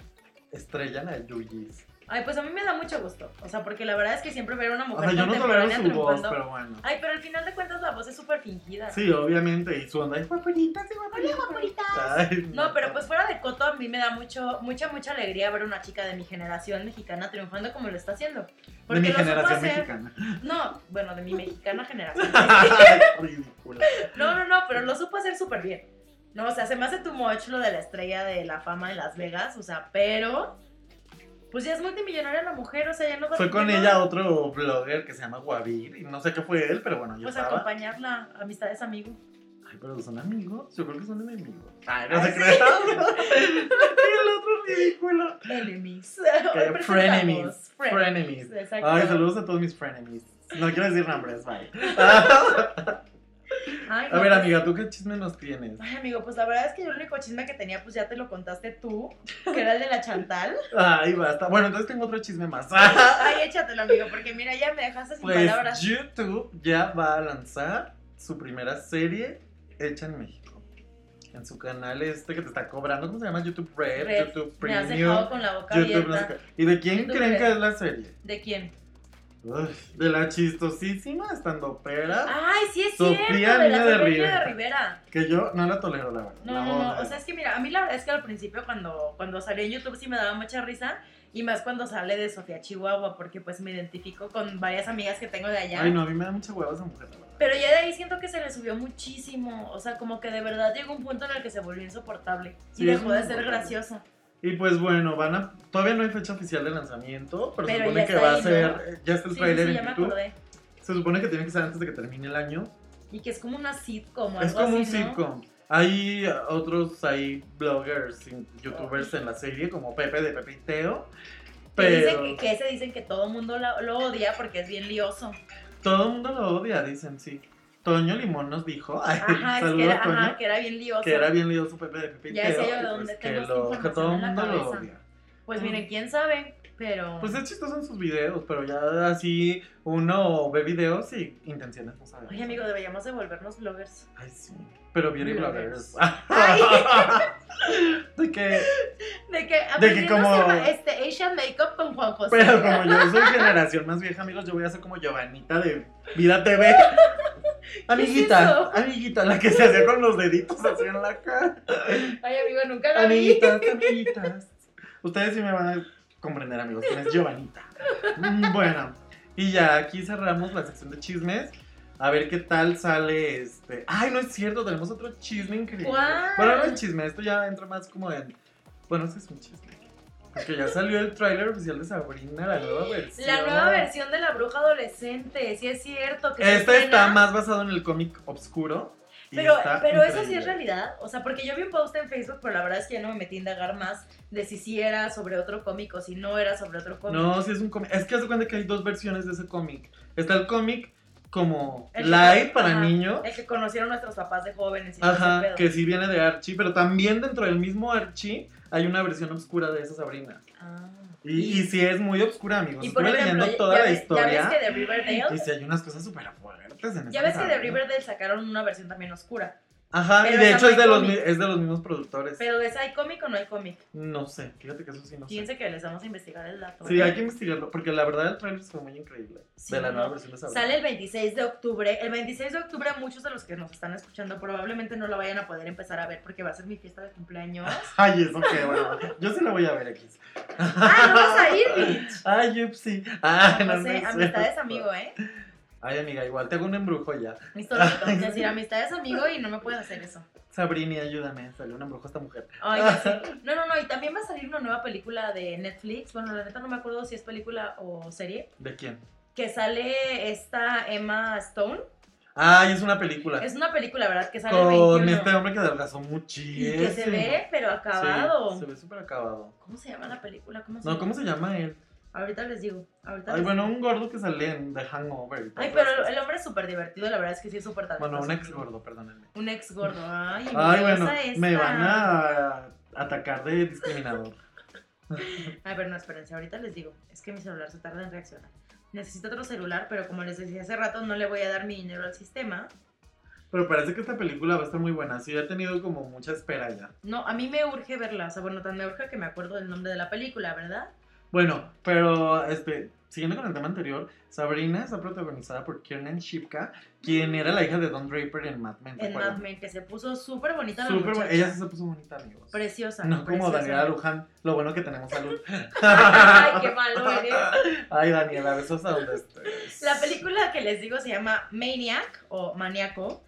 estrella la Yuyis? Ay, pues a mí me da mucho gusto. O sea, porque la verdad es que siempre ver a una O mujer sea, yo no tolero su voz, triunfando. pero bueno. Ay, pero al final de cuentas la voz es súper fingida. Sí, obviamente, y su onda es guapuritas. Ay, No, pero pues fuera de coto, a mí me da mucho, mucha, mucha alegría ver una chica de mi generación mexicana triunfando como lo está haciendo. De Porque mi lo supo generación hacer- mexicana. No, bueno, de mi mexicana generación. Ridícula. No, no, no, pero lo supo hacer súper bien. No, o sea, se me hace too much lo de la estrella de la fama en Las Vegas, o sea, pero... Pues ya es multimillonaria la mujer, o sea, ya no va Fue con no- ella otro blogger que se llama Guavir, y no sé qué fue él, pero bueno, yo Pues estaba. acompañarla, amistades amigo. Ay, pero son amigos, yo creo que son enemigos. Ay, no Ay, se sí. crean. el otro ridículo. Enemies. Presentamos frenemies. Frenemies. Exacto. Ay, saludos a todos mis frenemies. No quiero decir nombres, bye. Ay, A no, ver, pues- amiga, ¿tú qué chisme nos tienes? Ay, amigo, pues la verdad es que yo el único chisme que tenía, pues ya te lo contaste tú, que era el de la Chantal. Ay, basta. Bueno, entonces tengo otro chisme más. Ay, échatelo, amigo, porque mira, ya me dejaste sin Pues palabras. YouTube ya va a lanzar su primera serie hecha en México. En su canal este que te está cobrando, ¿cómo se llama? YouTube Red, Red. YouTube Me has Premium, dejado con la boca YouTube no sé abierta. ¿Y de quién YouTube creen Red. que es la serie? ¿De quién? De la chistosísima estando opera, Ay, sí es Sofía cierto, de la de Rivera. de Rivera. que yo no la tolero, la verdad. No, la no, o sea, es que mira, a mí la verdad es que al principio cuando, cuando salió en YouTube sí me daba mucha risa y más cuando sale de Sofía Chihuahua porque pues me identifico con varias amigas que tengo de allá. Ay, no, a mí me da mucha hueva esa mujer, la verdad. Pero ya de ahí siento que se le subió muchísimo, o sea, como que de verdad llegó un punto en el que se volvió insoportable Sí, y dejó de ser insoportable. Y pues bueno, van a. Todavía no hay fecha oficial de lanzamiento, pero, se supone que va a ser. ¿no? Ya está el Sí, trailer sí, ya en me YouTube. acordé. Se supone que tiene que ser antes de que termine el año. Y que es como una sitcom o Es algo como un sitcom. Hay otros hay bloggers, y youtubers en la serie, como Pepe de Pepe y Teo. Pero que, que ese dicen que todo el mundo lo odia porque es bien lioso. todo el mundo lo odia, dicen, sí. Toño Limón nos dijo, ay, Ajá, es que saludos era, Toño, ajá, que era bien lioso. que era bien lioso Pepe de Pepe Ya sé yo de y dónde pues que, tengo lo, que todo el mundo lo odia. Pues miren, quién sabe, pero... Pues es chistoso en sus videos, pero ya así uno ve videos y intenciones no sabemos. Oye, amigo, deberíamos de volvernos bloggers. Ay, sí. Pero beauty Bloggers. bloggers. Ay. de que, De que como- este Asian Makeup con Juan José. pero como yo soy generación más vieja, amigos, yo voy a ser como Giovanita de Vida TV. Amiguita, amiguita, la que se hacía con los deditos así en la cara. Ay, amigo, nunca la vi. Amiguitas, amiguitas. Ustedes sí me van a comprender, amigos, quién es Giovanita. Mm, Bueno, y ya aquí cerramos la sección de chismes. A ver qué tal sale este. Ay, no es cierto, tenemos otro chisme increíble. ¿Cuál? Bueno, no es chisme, esto ya entra más como en. Bueno, este es un chisme. Porque ya salió el tráiler oficial de Sabrina, la nueva versión. La nueva versión de la bruja adolescente, sí es cierto. Que se Este está más basado en el cómic oscuro. y Pero, pero eso sí es realidad. O sea, porque yo vi un post en Facebook, pero la verdad es que ya no me metí a indagar más de si sí era sobre otro cómic o si no era sobre otro cómic. No, sí es un cómic. Es que hace cuenta que hay dos versiones de ese cómic. Está el cómic como El que- live para ajá, niños. El que conocieron nuestros papás de jóvenes y Ajá, que sí viene de Archie, pero también dentro del mismo Archie hay una versión oscura de esa Sabrina. Ah. Y, y sí es muy oscura, amigos. Y Estuve ejemplo, leyendo ya, toda ya la ves, historia. ya ves que de Riverdale, Y sí hay unas cosas súper fuertes en ya esa ves que de. Riverdale sacaron una versión también oscura. Ajá, y de hecho no es de, los, es de los mismos productores. Pero esa hay cómic o no hay cómic. No sé, fíjate que eso sí no sé. Fíjense que les vamos a investigar el dato. Sí, ¿eh? hay que investigarlo, porque la verdad el trailer fue muy increíble. Sí, de la nueva versión de Sabrina. Sale el 26 de octubre. El 26 de octubre muchos de los que nos están escuchando probablemente no lo vayan a poder empezar a ver porque va a ser mi fiesta de cumpleaños. Ay, eso qué bueno. Yo sí la voy a ver aquí. ¡Ah, no vas a ir, bitch! Ay, upsi. Ay, no, No no sé, es amistades amigo, ¿eh? Ay, amiga, igual te hago un embrujo ya. Listo, listo. Es decir, amistades amigo y no me puedes hacer eso. Sabrini, ayúdame. Salió un embrujo esta mujer. Ay, ya sé. No, no, no. Y también va a salir una nueva película de Netflix. Bueno, la neta no me acuerdo si es película o serie. ¿De quién? Que sale esta Emma Stone. Ay, es una película. Es una película, ¿verdad? Que sale Con 21. este hombre que adelgazó Y muchísimo. que se ve, pero acabado. Sí, se ve súper acabado. ¿Cómo se llama la película? ¿Cómo se No, llama? ¿cómo se llama él? Ahorita les digo. Ahorita Ay, les bueno, digo. un gordo que sale en The Hangover. Ay, pero el, el hombre es súper divertido, la verdad es que sí es súper talentoso. Bueno, un ex gordo, perdónenme. Un ex gordo. Ay, Ay, bueno, envidiosa me esta. van a atacar de discriminador. Ay, pero no, espérense, ahorita les digo. Es que mi celular se tarda en reaccionar. Necesito otro celular, pero como les decía hace rato, no le voy a dar mi dinero al sistema. Pero parece que esta película va a estar muy buena. Sí, he tenido como mucha espera ya. No, a mí me urge verla. O sea, bueno, tan me urge que me acuerdo del nombre de la película, ¿verdad? Bueno, pero este, siguiendo con el tema anterior, Sabrina está protagonizada por Kiernan Shipka, quien era la hija de Don Draper en Mad Men. ¿te En acuerdas? Mad Men, que se puso súper bonita la Súper muchacha. Ella se puso bonita, amigos. Preciosa. No como preciosa. Daniela Luján. Lo bueno que tenemos salud. Ay, qué malo eres. Ay, Daniela, besos a donde estés. La película que les digo se llama Maniac o Maniaco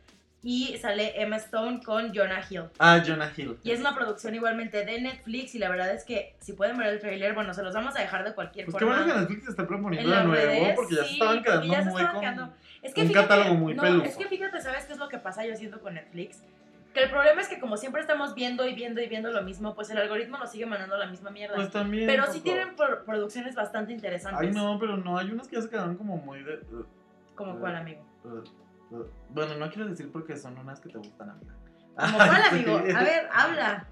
y sale Emma Stone con Jonah Hill. Ah, Jonah Hill. Y es una producción igualmente de Netflix y la verdad es que si pueden ver el tráiler, bueno, se los vamos a dejar de cualquier Pues qué forma. bueno que Netflix está en proponiendo de nuevo, porque ya se sí, estaban quedando ya se muy estaban con... quedando- Es que un fíjate, catálogo muy no, peludo. es que fíjate, ¿sabes qué es lo que pasa yo siento con Netflix? Que el problema es que como siempre estamos viendo y viendo y viendo lo mismo, pues el algoritmo nos sigue mandando la misma mierda. Pues también. Pero sí tienen pro- producciones bastante interesantes. Ay, no, pero no, hay unas que ya se quedaron como muy de... ¿Como cuál, amigo? Uh, uh, Bueno, no quiero decir porque son unas que te gustan, amiga. ¿Como cuál, amigo? A ver, habla.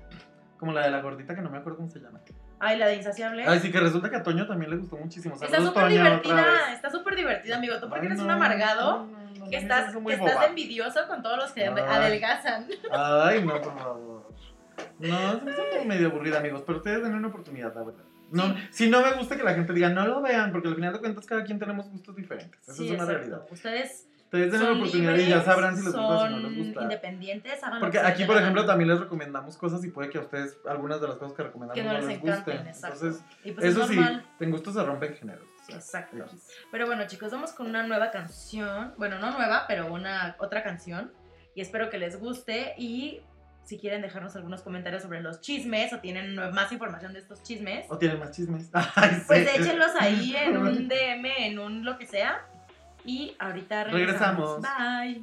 Como la de la gordita que no me acuerdo cómo se llama. Ay, la de Insaciable. Ay, sí, que resulta que a Toño también le gustó muchísimo. Está súper divertida, está súper divertida, amigo. Tú porque eres un amargado no, no, no, que a mí estás, que estás envidioso con todos los que Ay. adelgazan. Ay, no, por favor. No, se me hace medio aburrida, amigos, pero ustedes den una oportunidad, la verdad. No. Si no me gusta que la gente diga, no lo vean, porque al final de cuentas cada quien tenemos gustos diferentes. Esa Sí, es una exacto. realidad. Ustedes Ustedes den son oportunidad y ya libres, sabrán si les gusta o si no les gusta. independientes, hagan Porque aquí, les por la ejemplo, también les recomendamos cosas y puede que a ustedes algunas de las cosas que recomendamos que no les les encanten, gusten. exacto. Entonces, y pues eso es sí, en gusto se rompen géneros. Exacto. Pero bueno, chicos, vamos con una nueva canción. Bueno, no nueva, pero una otra canción. Y espero que les guste. Y si quieren dejarnos algunos comentarios sobre los chismes o tienen más información de estos chismes, ¿O tienen más chismes? Ay, sí. pues échenlos ahí en un DM, en un lo que sea. Y ahorita regresamos. Regresamos. Bye.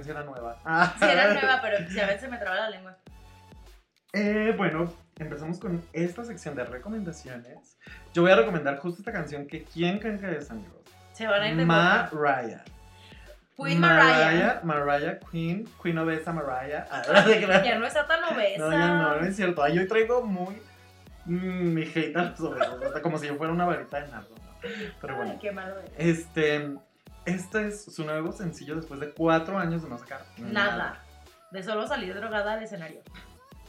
Canción sí era nueva. Ah. Sí, era nueva, pero ya ven, se me traba la lengua. Eh, bueno, empezamos con esta sección de recomendaciones. Yo voy a recomendar justo esta canción que ¿quién creen que es, amigos? Se van a ir de. Mariah. Queen Mariah. Mariah, Queen, Queen Obesa Mariah. Ah, Ya no está tan obesa. No, ya no, no es cierto. Ay, yo traigo muy mm, mi hate a los obesos, hasta como si yo fuera una varita de nardo. ¿no? Pero Ay, bueno, qué malo este, este es su nuevo sencillo después de cuatro años de no sacar Nada. De solo salir drogada al escenario.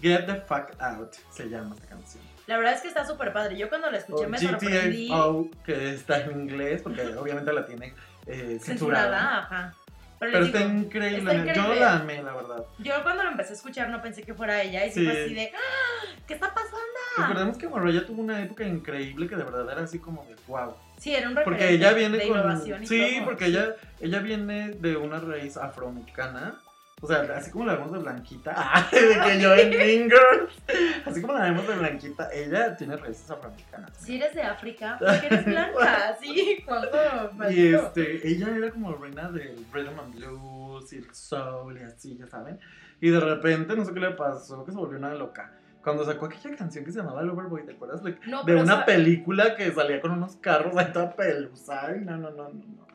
Get the fuck out se llama esta canción. La verdad es que está súper padre. Yo cuando la escuché O me sorprendí. GTFO, que está en inglés, porque obviamente la tiene eh, censurada. Censurada, ajá. Pero, Pero les está digo, increíble. está increíble. Yo la amé, la verdad. yo cuando lo empecé a escuchar no pensé que fuera ella. Y sí, Sí. fue así de, ¡Ah! ¿qué está pasando? Recordemos que Mariah tuvo una época increíble que de verdad era así como de wow. Sí, era un Porque ella viene de con. innovación y Sí, todo. porque ella, ella viene de una raíz afroamericana. O sea, así como la vemos de Blanquita. Ah, de que yo en Mean. Así como la vemos de Blanquita, ella tiene raíces afroamericanas. Si eres de África, porque eres blanca, sí, cuánto Y este, ella era como reina del rhythm and blues y el soul y así, ya saben. Y de repente, no sé qué le pasó, que se volvió una loca. Cuando sacó aquella canción que se llamaba Loverboy, ¿te acuerdas? No, de pero una película que salía con unos carros ahí toda pelusa. No, no, no, no, no.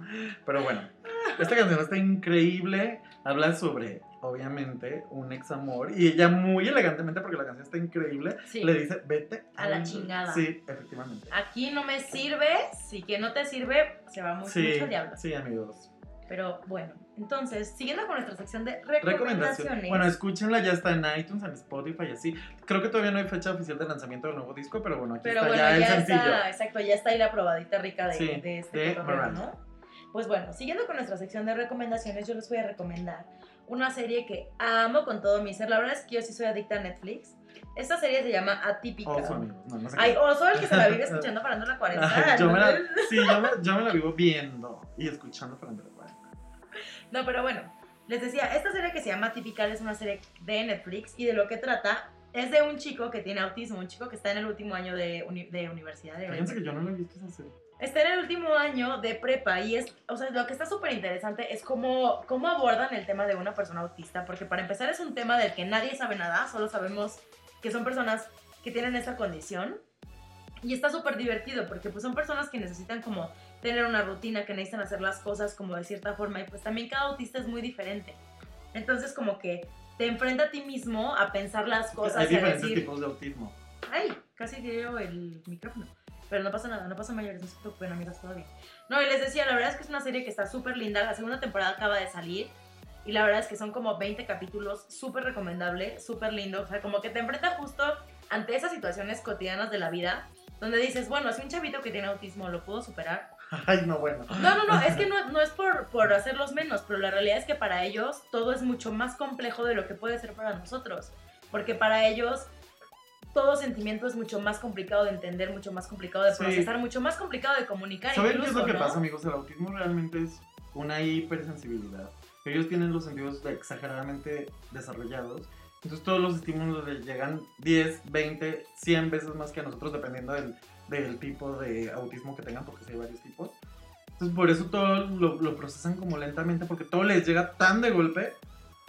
Pero bueno, esta canción está increíble. Habla sobre, obviamente, un ex amor. Y ella muy elegantemente, porque la canción está increíble, Sí. le dice, vete A la chingada. Sí, efectivamente. Aquí no me sirves, y que no te sirve, se va muy, Sí, mucho diablo. sí, amigos. Pero bueno, entonces, siguiendo con nuestra sección de recomendaciones. Bueno, escúchenla, ya está en iTunes, en Spotify y así. Creo que todavía no hay fecha oficial de lanzamiento del nuevo disco, pero bueno, aquí pero está bueno, ya ya, el sencillo. está, exacto, ya está ahí la probadita rica de, Sí, de este de Mariah. ¿no? Pues bueno, siguiendo con nuestra sección de recomendaciones, yo les voy a recomendar una serie que amo con todo mi ser. La verdad es que yo sí soy adicta a Netflix. Esta serie se llama Atípica. Oso, amigos. No, no sé Ay. Oso, el que se la vive escuchando parando la 40. Ay, yo me la, sí, yo me, yo me la vivo viendo y escuchando para entrar. No, pero bueno, les decía, esta serie que se llama Typical es una serie de Netflix y de lo que trata es de un chico que tiene autismo, un chico que está en el último año de, uni- de universidad. de- Fíjense que yo no la he visto esa serie. Está en el último año de prepa y es, o sea, lo que está súper interesante es cómo, cómo abordan el tema de una persona autista, porque para empezar es un tema del que nadie sabe nada, solo sabemos que son personas que tienen esa condición y está súper divertido porque pues son personas que necesitan como tener una rutina, que necesitan hacer las cosas como de cierta forma y pues también cada autista es muy diferente. Entonces como que te enfrenta a ti mismo a pensar las cosas Hay diferentes decir, tipos de autismo. Ay, casi tiré el micrófono. Pero no pasa nada, no pasa mayores, no se preocupen, amigos, todo bien. No, y les decía, la verdad es que es una serie que está súper linda. La segunda temporada acaba de salir. Y la verdad es que son como 20 capítulos, súper recomendable, súper lindo. O sea, como que te enfrenta justo ante esas situaciones cotidianas de la vida, donde dices, bueno, si un chavito que tiene autismo lo pudo superar. Ay, no, bueno. No, no, no, es que no, no es por, por hacerlos menos, pero la realidad es que para ellos todo es mucho más complejo de lo que puede ser para nosotros. Porque para ellos todo sentimiento es mucho más complicado de entender, mucho más complicado de Sí. procesar, mucho más complicado de comunicar. ¿Saben qué es lo que ¿no? pasa, amigos? El autismo realmente es una hipersensibilidad. Ellos tienen los sentidos exageradamente desarrollados. Entonces todos los estímulos les llegan 10, 20, 100 veces más que a nosotros dependiendo del, del tipo de autismo que tengan, porque sí hay varios tipos. Entonces por eso todo lo, lo procesan como lentamente, porque todo les llega tan de golpe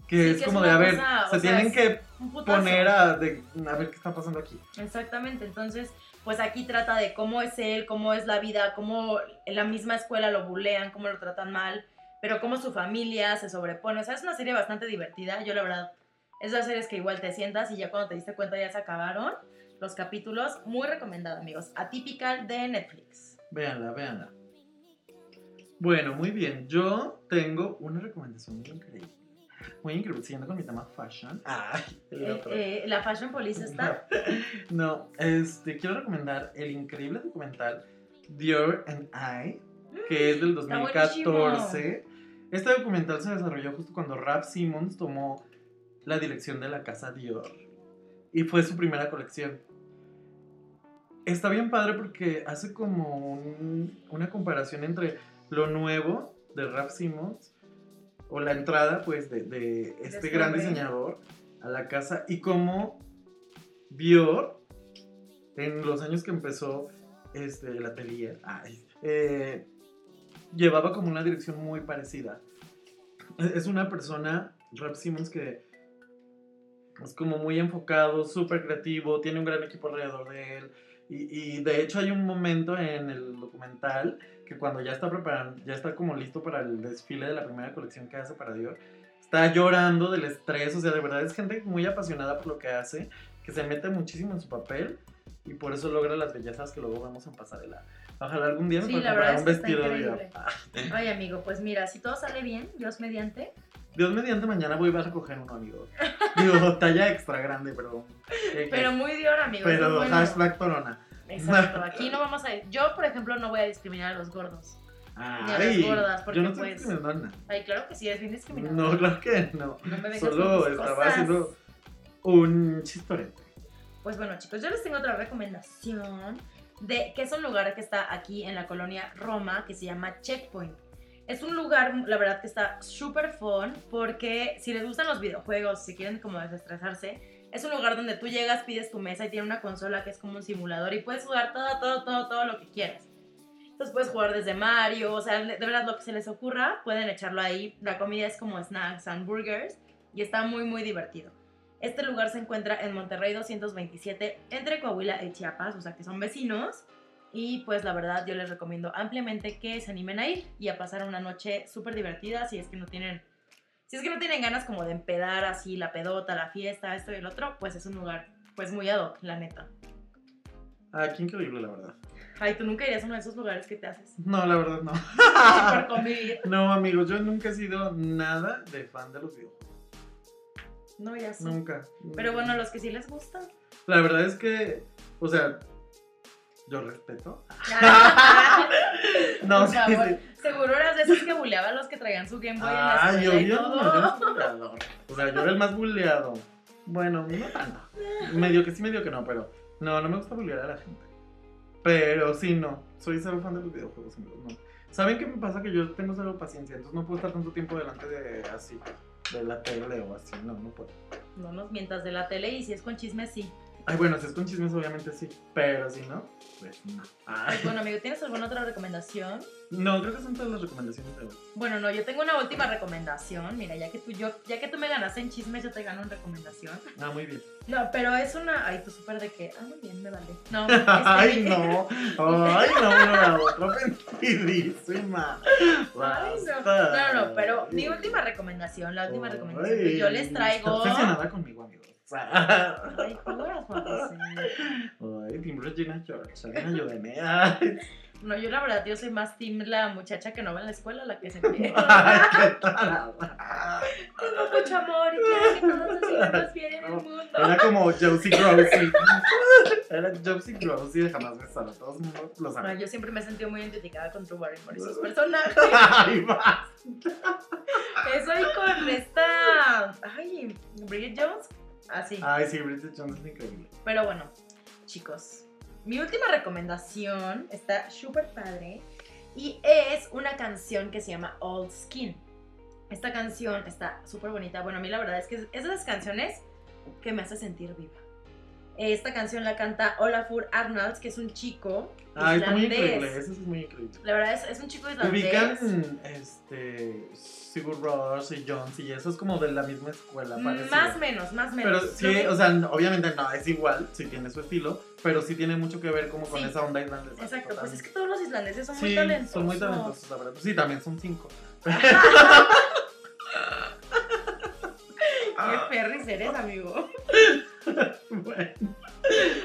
que Sí, es que es como una de, a ver, cosa, se sea, tienen es que poner a, de, a ver qué está pasando aquí. Exactamente, entonces, pues aquí trata de cómo es él, cómo es la vida, cómo en la misma escuela lo bulean, cómo lo tratan mal, pero cómo su familia se sobrepone. O sea, es una serie bastante divertida. Yo, la verdad, es de las series que igual te sientas y ya cuando te diste cuenta ya se acabaron los capítulos. Muy recomendado, amigos. Atypical de Netflix. Véanla, véanla. Bueno, muy bien. Yo tengo una recomendación muy increíble. Muy increíble. Siguiendo con mi tema fashion. Ay, el Eh, eh, la Fashion Police está. No, este, quiero recomendar el increíble documental Dior and I, que es del Está 2014. Este documental se desarrolló justo cuando Rap Simmons tomó la dirección de la casa Dior y fue su primera colección. Está bien padre porque hace como un- una comparación entre lo nuevo de Rap Simmons o la entrada pues de, de este este gran diseñador a la casa y cómo Dior en los años que empezó este, el atelier ay, eh, llevaba como una dirección muy parecida. Es es una persona, Rap Simmons, que es como muy enfocado, súper creativo, tiene un gran equipo alrededor de él. Y, y de hecho hay un momento en el documental que cuando ya está preparando, ya está como listo para el desfile de la primera colección que hace para Dior, está llorando del estrés, o sea, de verdad es gente muy apasionada por lo que hace, que se mete muchísimo en su papel y por eso logra las bellezas que luego vemos en pasarela. Ojalá algún día me Sí, pueda comprar un vestido de. Ay, amigo, pues mira, si todo sale bien, Dios mediante. Dios mediante mañana voy a recoger uno, amigo. Digo, talla extra grande, pero... eh, Pero muy Dior, amigo. eso pero bueno. hashtag corona. Exacto, aquí no vamos a... Yo, por ejemplo, no voy a discriminar a los gordos. Ni a las Ay, gordas, porque yo no estoy pues- discriminando. Ay, claro que sí, es bien discriminado. No, claro que no. No me vengas Solo estaba cosas. haciendo un chistorete. Pues bueno, chicos, yo les tengo otra recomendación de que es un lugar que está aquí en la colonia Roma que se llama Checkpoint. Es un lugar, la verdad, que está súper fun porque si les gustan los videojuegos, si quieren como desestresarse, es un lugar donde tú llegas, pides tu mesa y tiene una consola que es como un simulador y puedes jugar todo, todo, todo, todo lo que quieras. Entonces puedes jugar desde Mario, o sea, de verdad lo que se les ocurra, pueden echarlo ahí. La comida es como snacks and burgers y está muy, muy divertido. Este lugar se encuentra en Monterrey 227, entre Coahuila y Chiapas, o sea que son vecinos. Y pues la verdad yo les recomiendo ampliamente que se animen a ir y a pasar una noche súper divertida si es que no tienen... Si es que no tienen ganas como de empedar así la pedota, la fiesta, esto y el otro, pues es un lugar pues muy ad hoc, la neta. Ah, qué increíble, la verdad. Ay, tú nunca irías a uno de esos lugares que te haces. No, la verdad no. por convivir. No, amigos, yo nunca he sido nada de fan de los videojuegos. No, ya sí. Nunca. Pero bueno, los que sí les gustan. La verdad es que, o sea, yo respeto. No, Por sí, favor. sí. Seguro eras de esos que buleaban a los que traían su Game Boy en la Ay, escuela y obvio, todo. yo buleador. O sea, yo era el más buleado. Bueno, no tanto. Medio que sí, medio que no, pero no, no me gusta bulear a la gente. Pero sí, no. Soy cero fan de los videojuegos, amigos, no. ¿Saben qué me pasa? Que yo tengo cero paciencia, entonces no puedo estar tanto tiempo delante de así, de la tele o así, no, no puedo. No nos mientas de la tele y si es con chisme, sí. Ay, bueno, si es con chismes, obviamente sí, pero si no, pues no. Ay. Ay, bueno, amigo, ¿tienes alguna otra recomendación? No, creo que son todas las recomendaciones de hoy. Bueno, no, yo tengo una última recomendación. Mira, ya que tú, yo, ya que tú me ganaste en chismes, yo te gano en recomendación. Ah, muy bien. No, pero es una. Ay, tú súper de que. Ah, muy bien, me vale. No, Ay, no. Ay, no, no, otra ofendidísima. Ay, no. No, no, pero mi última recomendación, la última Ay, recomendación que yo les traigo. Está obsesionada conmigo, amigos. Ay, Juan Ay, Team Regina George, alguien ayúdeme. Ay, No, yo la verdad, yo soy más team la muchacha que no va en la escuela, la que se pide. ay, qué tal. Tengo mucho amor y quiero que todos los hijos bien en el mundo. Era como Josie Grossi. Era Josie Grossi de jamás besar a todos los amigos. yo siempre me he sentido muy identificada con Drew Barrymore y sus personajes. Ay, va. Eso y con esta. Ay, Bridget Jones. Así. Ay, sí, Bridget Jones es increíble. Pero bueno, chicos. Mi última recomendación está súper padre. Y es una canción que se llama Old Skin. Esta canción está súper bonita. Bueno, a mí la verdad es que es de esas canciones que me hace sentir viva. Esta canción la canta Olafur Arnalds, que es un chico Ay, está muy increíble. Eso es muy increíble. La verdad es, es un chico islandés. Ubican este Sigur y Jones y eso es como de la misma escuela, parecido. Más o menos, más o menos. Pero sí, o sea, obviamente no es igual, sí tiene su estilo, pero sí tiene mucho que ver como con Sí. esa onda irlandesa. Exacto, pues es que todos los islandeses son muy talentosos. son muy talentosos, la verdad. Pues sí, también son cinco. Qué perris eres, amigo. bueno.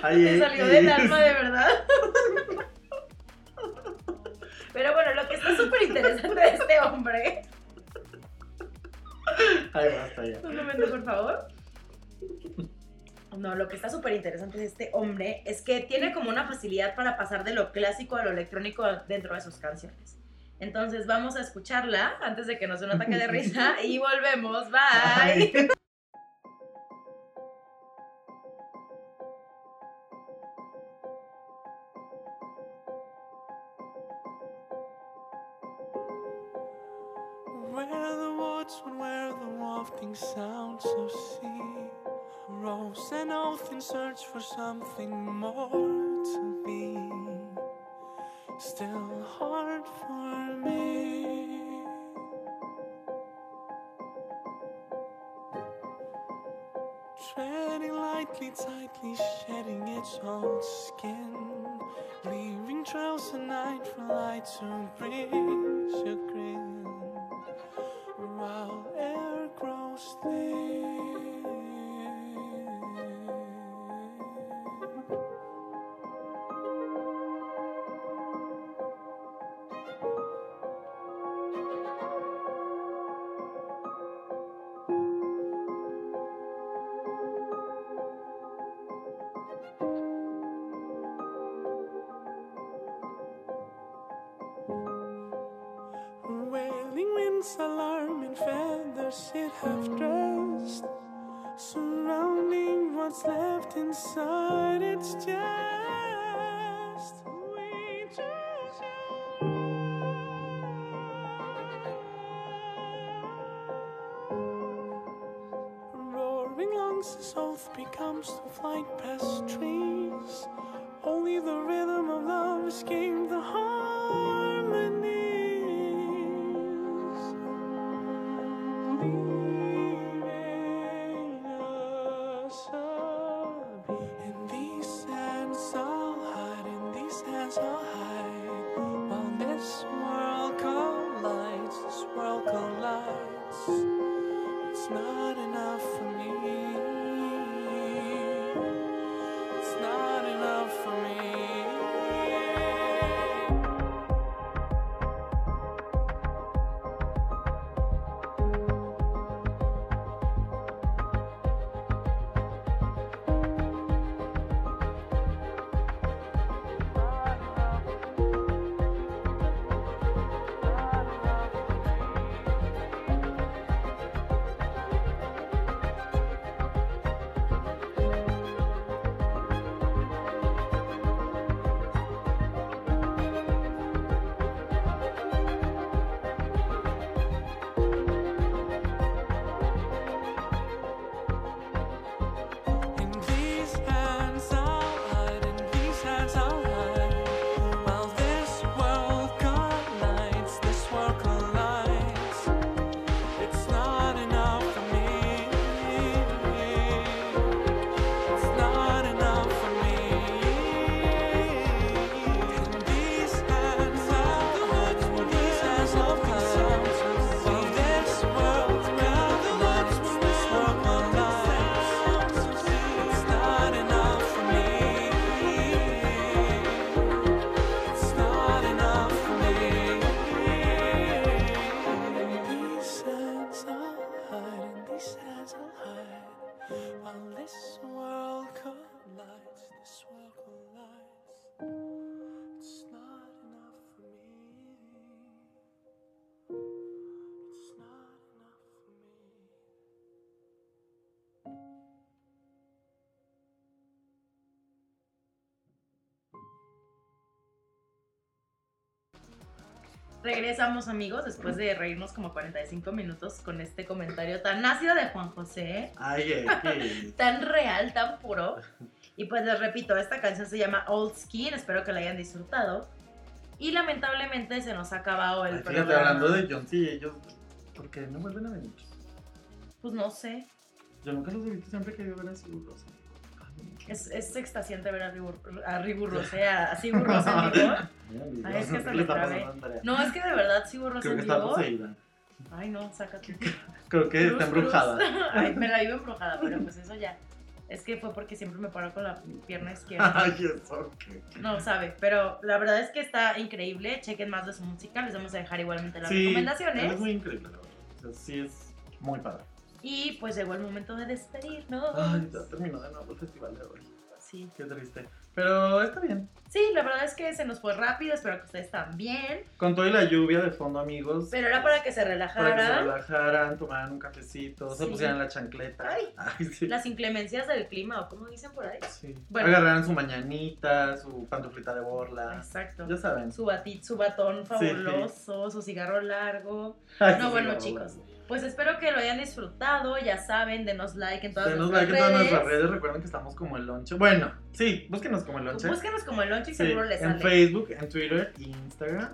Te salió del alma de verdad. Pero bueno, lo que está súper interesante de este hombre. Ay, basta ya. Un momento, por favor. No, lo que está súper interesante de este hombre es que tiene como una facilidad para pasar de lo clásico a lo electrónico dentro de sus canciones. Entonces vamos a escucharla antes de que nos dé un ataque de risa y volvemos. Bye. Sounds of sea Rose an oath in search for something more to be. Still hard for me. Treading lightly, tightly, shedding its old skin. Leaving trails at night for light to bridge your grin. While to past trees. Only the rhythm of love escaped the harmonies. Regresamos amigos después de reírnos como 45 minutos con este comentario tan ácido de Juan José, Ay, ay, tan real, tan puro. Y pues les repito, esta canción se llama Old Skin, espero que la hayan disfrutado. Y lamentablemente se nos ha acabado el ay. Fíjate, programa. hablando de John C. ellos, ¿por qué no vuelven a venir? Pues no sé, Yo nunca los he visto, siempre he querido ver a Sigur Rós. Es, es extasiante ver a Ribu, a Ribu Rosé, a Sigur en vivo. Ay, es que hasta ¿Qué me está trabé. No, es que de verdad Sigur Creo en vivo. Ay no, sácate. Creo que Cruz, está embrujada. cruz. Ay, me la vivo embrujada, pero pues eso ya. Es que fue porque siempre me paro con la pierna izquierda. Ay, eso, qué. No sabe, pero la verdad es que está increíble. Chequen más de su música. Les vamos a dejar igualmente las Sí, recomendaciones. es muy increíble, la verdad. O sea, sí es muy padre. Y pues llegó el momento de despedirnos. Ay, ya terminó de nuevo el festival de hoy. Sí. Qué triste. Pero está bien. sí, la verdad es que se nos fue rápido. Espero que ustedes también. Con todo y la lluvia de fondo, amigos. Pero era para que se para que se relajaran. relajaran, tomaran un cafecito, se Sí. pusieran la chancleta. Ay. sí. Las inclemencias del clima, o como dicen por ahí. Sí. Bueno. Agarraran su mañanita, su pantuflita de borla. Exacto. Ya saben. Su, su batón fabuloso, su cigarro largo. Ay, No, sí, bueno, sí, chicos, sí. Pues espero que lo hayan disfrutado. Ya saben, denos like en todas Denos nuestras like en todas redes. nuestras redes. Recuerden que estamos como el lonche. Bueno, sí, búsquenos como el lonche. Búsquenos como el lonche y Sí, seguro les en sale. Facebook, en Twitter, Instagram.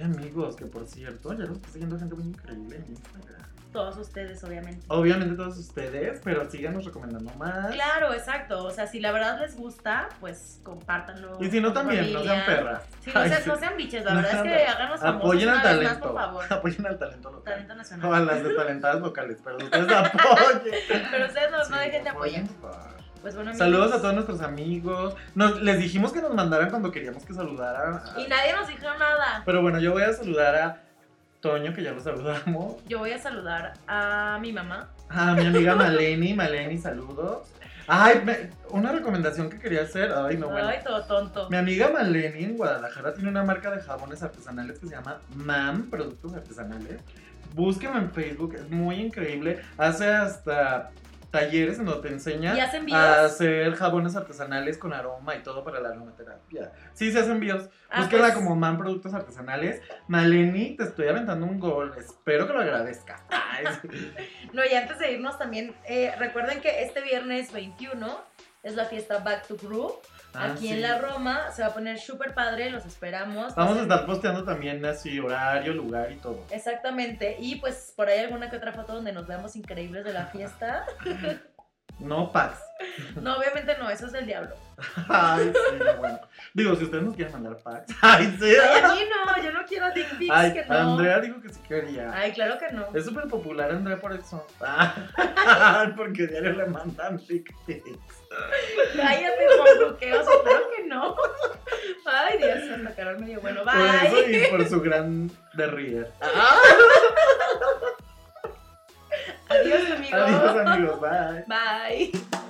Ay, amigos, que por cierto, ya los estoy siguiendo gente muy increíble en Instagram. Todos ustedes, obviamente. Obviamente todos ustedes, pero síganos recomendando más. Claro, exacto. O sea, si la verdad les gusta, pues compártanlo. Y si no, también, no sean perras. Sí, no, Ay, sí. no sean biches, la No verdad es que háganos famosos Apoyen al más, talento. por favor. Apoyen al talento local. Talento O a nacional. las destalentadas locales, pero ustedes apoyen. Pero ustedes no, dejen de apoyen, apoyar. Pues bueno, amigos. Saludos a todos nuestros amigos. Nos, les dijimos que nos mandaran cuando queríamos que saludaran. a- Y nadie nos dijo nada. Pero bueno, yo voy a saludar a Toño, que ya lo saludamos. Yo voy a saludar a mi mamá. A mi amiga Maleni. Maleni, saludos. Ay, me- una recomendación que quería hacer. Ay, no, bueno. Ay, todo tonto. Mi amiga Maleni en Guadalajara tiene una marca de jabones artesanales que se llama MAM, Productos Artesanales. Búsquenlo en Facebook, es muy increíble. Hace hasta talleres en donde te enseña ¿Y hacen videos? a hacer jabones artesanales con aroma y todo para la aromaterapia. Sí, se hacen envíos. Ah, Búsquenla pues- como MAM Productos Artesanales. Maleni, te estoy aventando un gol. Espero que lo agradezcas. No, y antes de irnos también, eh, recuerden que este viernes 21 es la fiesta Back to Groove. Ah, Aquí sí. en la Roma se va a poner súper padre, los esperamos. Vamos a estar posteando también así horario, lugar y todo. Exactamente. Y pues por ahí alguna que otra foto donde nos veamos increíbles de la fiesta. No paz. No, obviamente no, eso es del diablo. Ay, sí, bueno. Digo, si ustedes nos quieren mandar packs. Ay, sí. Ay, a mí no, yo no quiero dick pics Ay, que no. Andrea dijo que sí quería. Ay, claro que no. Es súper popular Andrea por eso. Ah, porque diario le mandan dick pics. Cállate, monruqueos, claro que no. Ay, Dios, Santa Carol medio bueno. Por eso Bye. y por su gran derrier. Adiós, amigos. Adiós amigos, bye. Bye.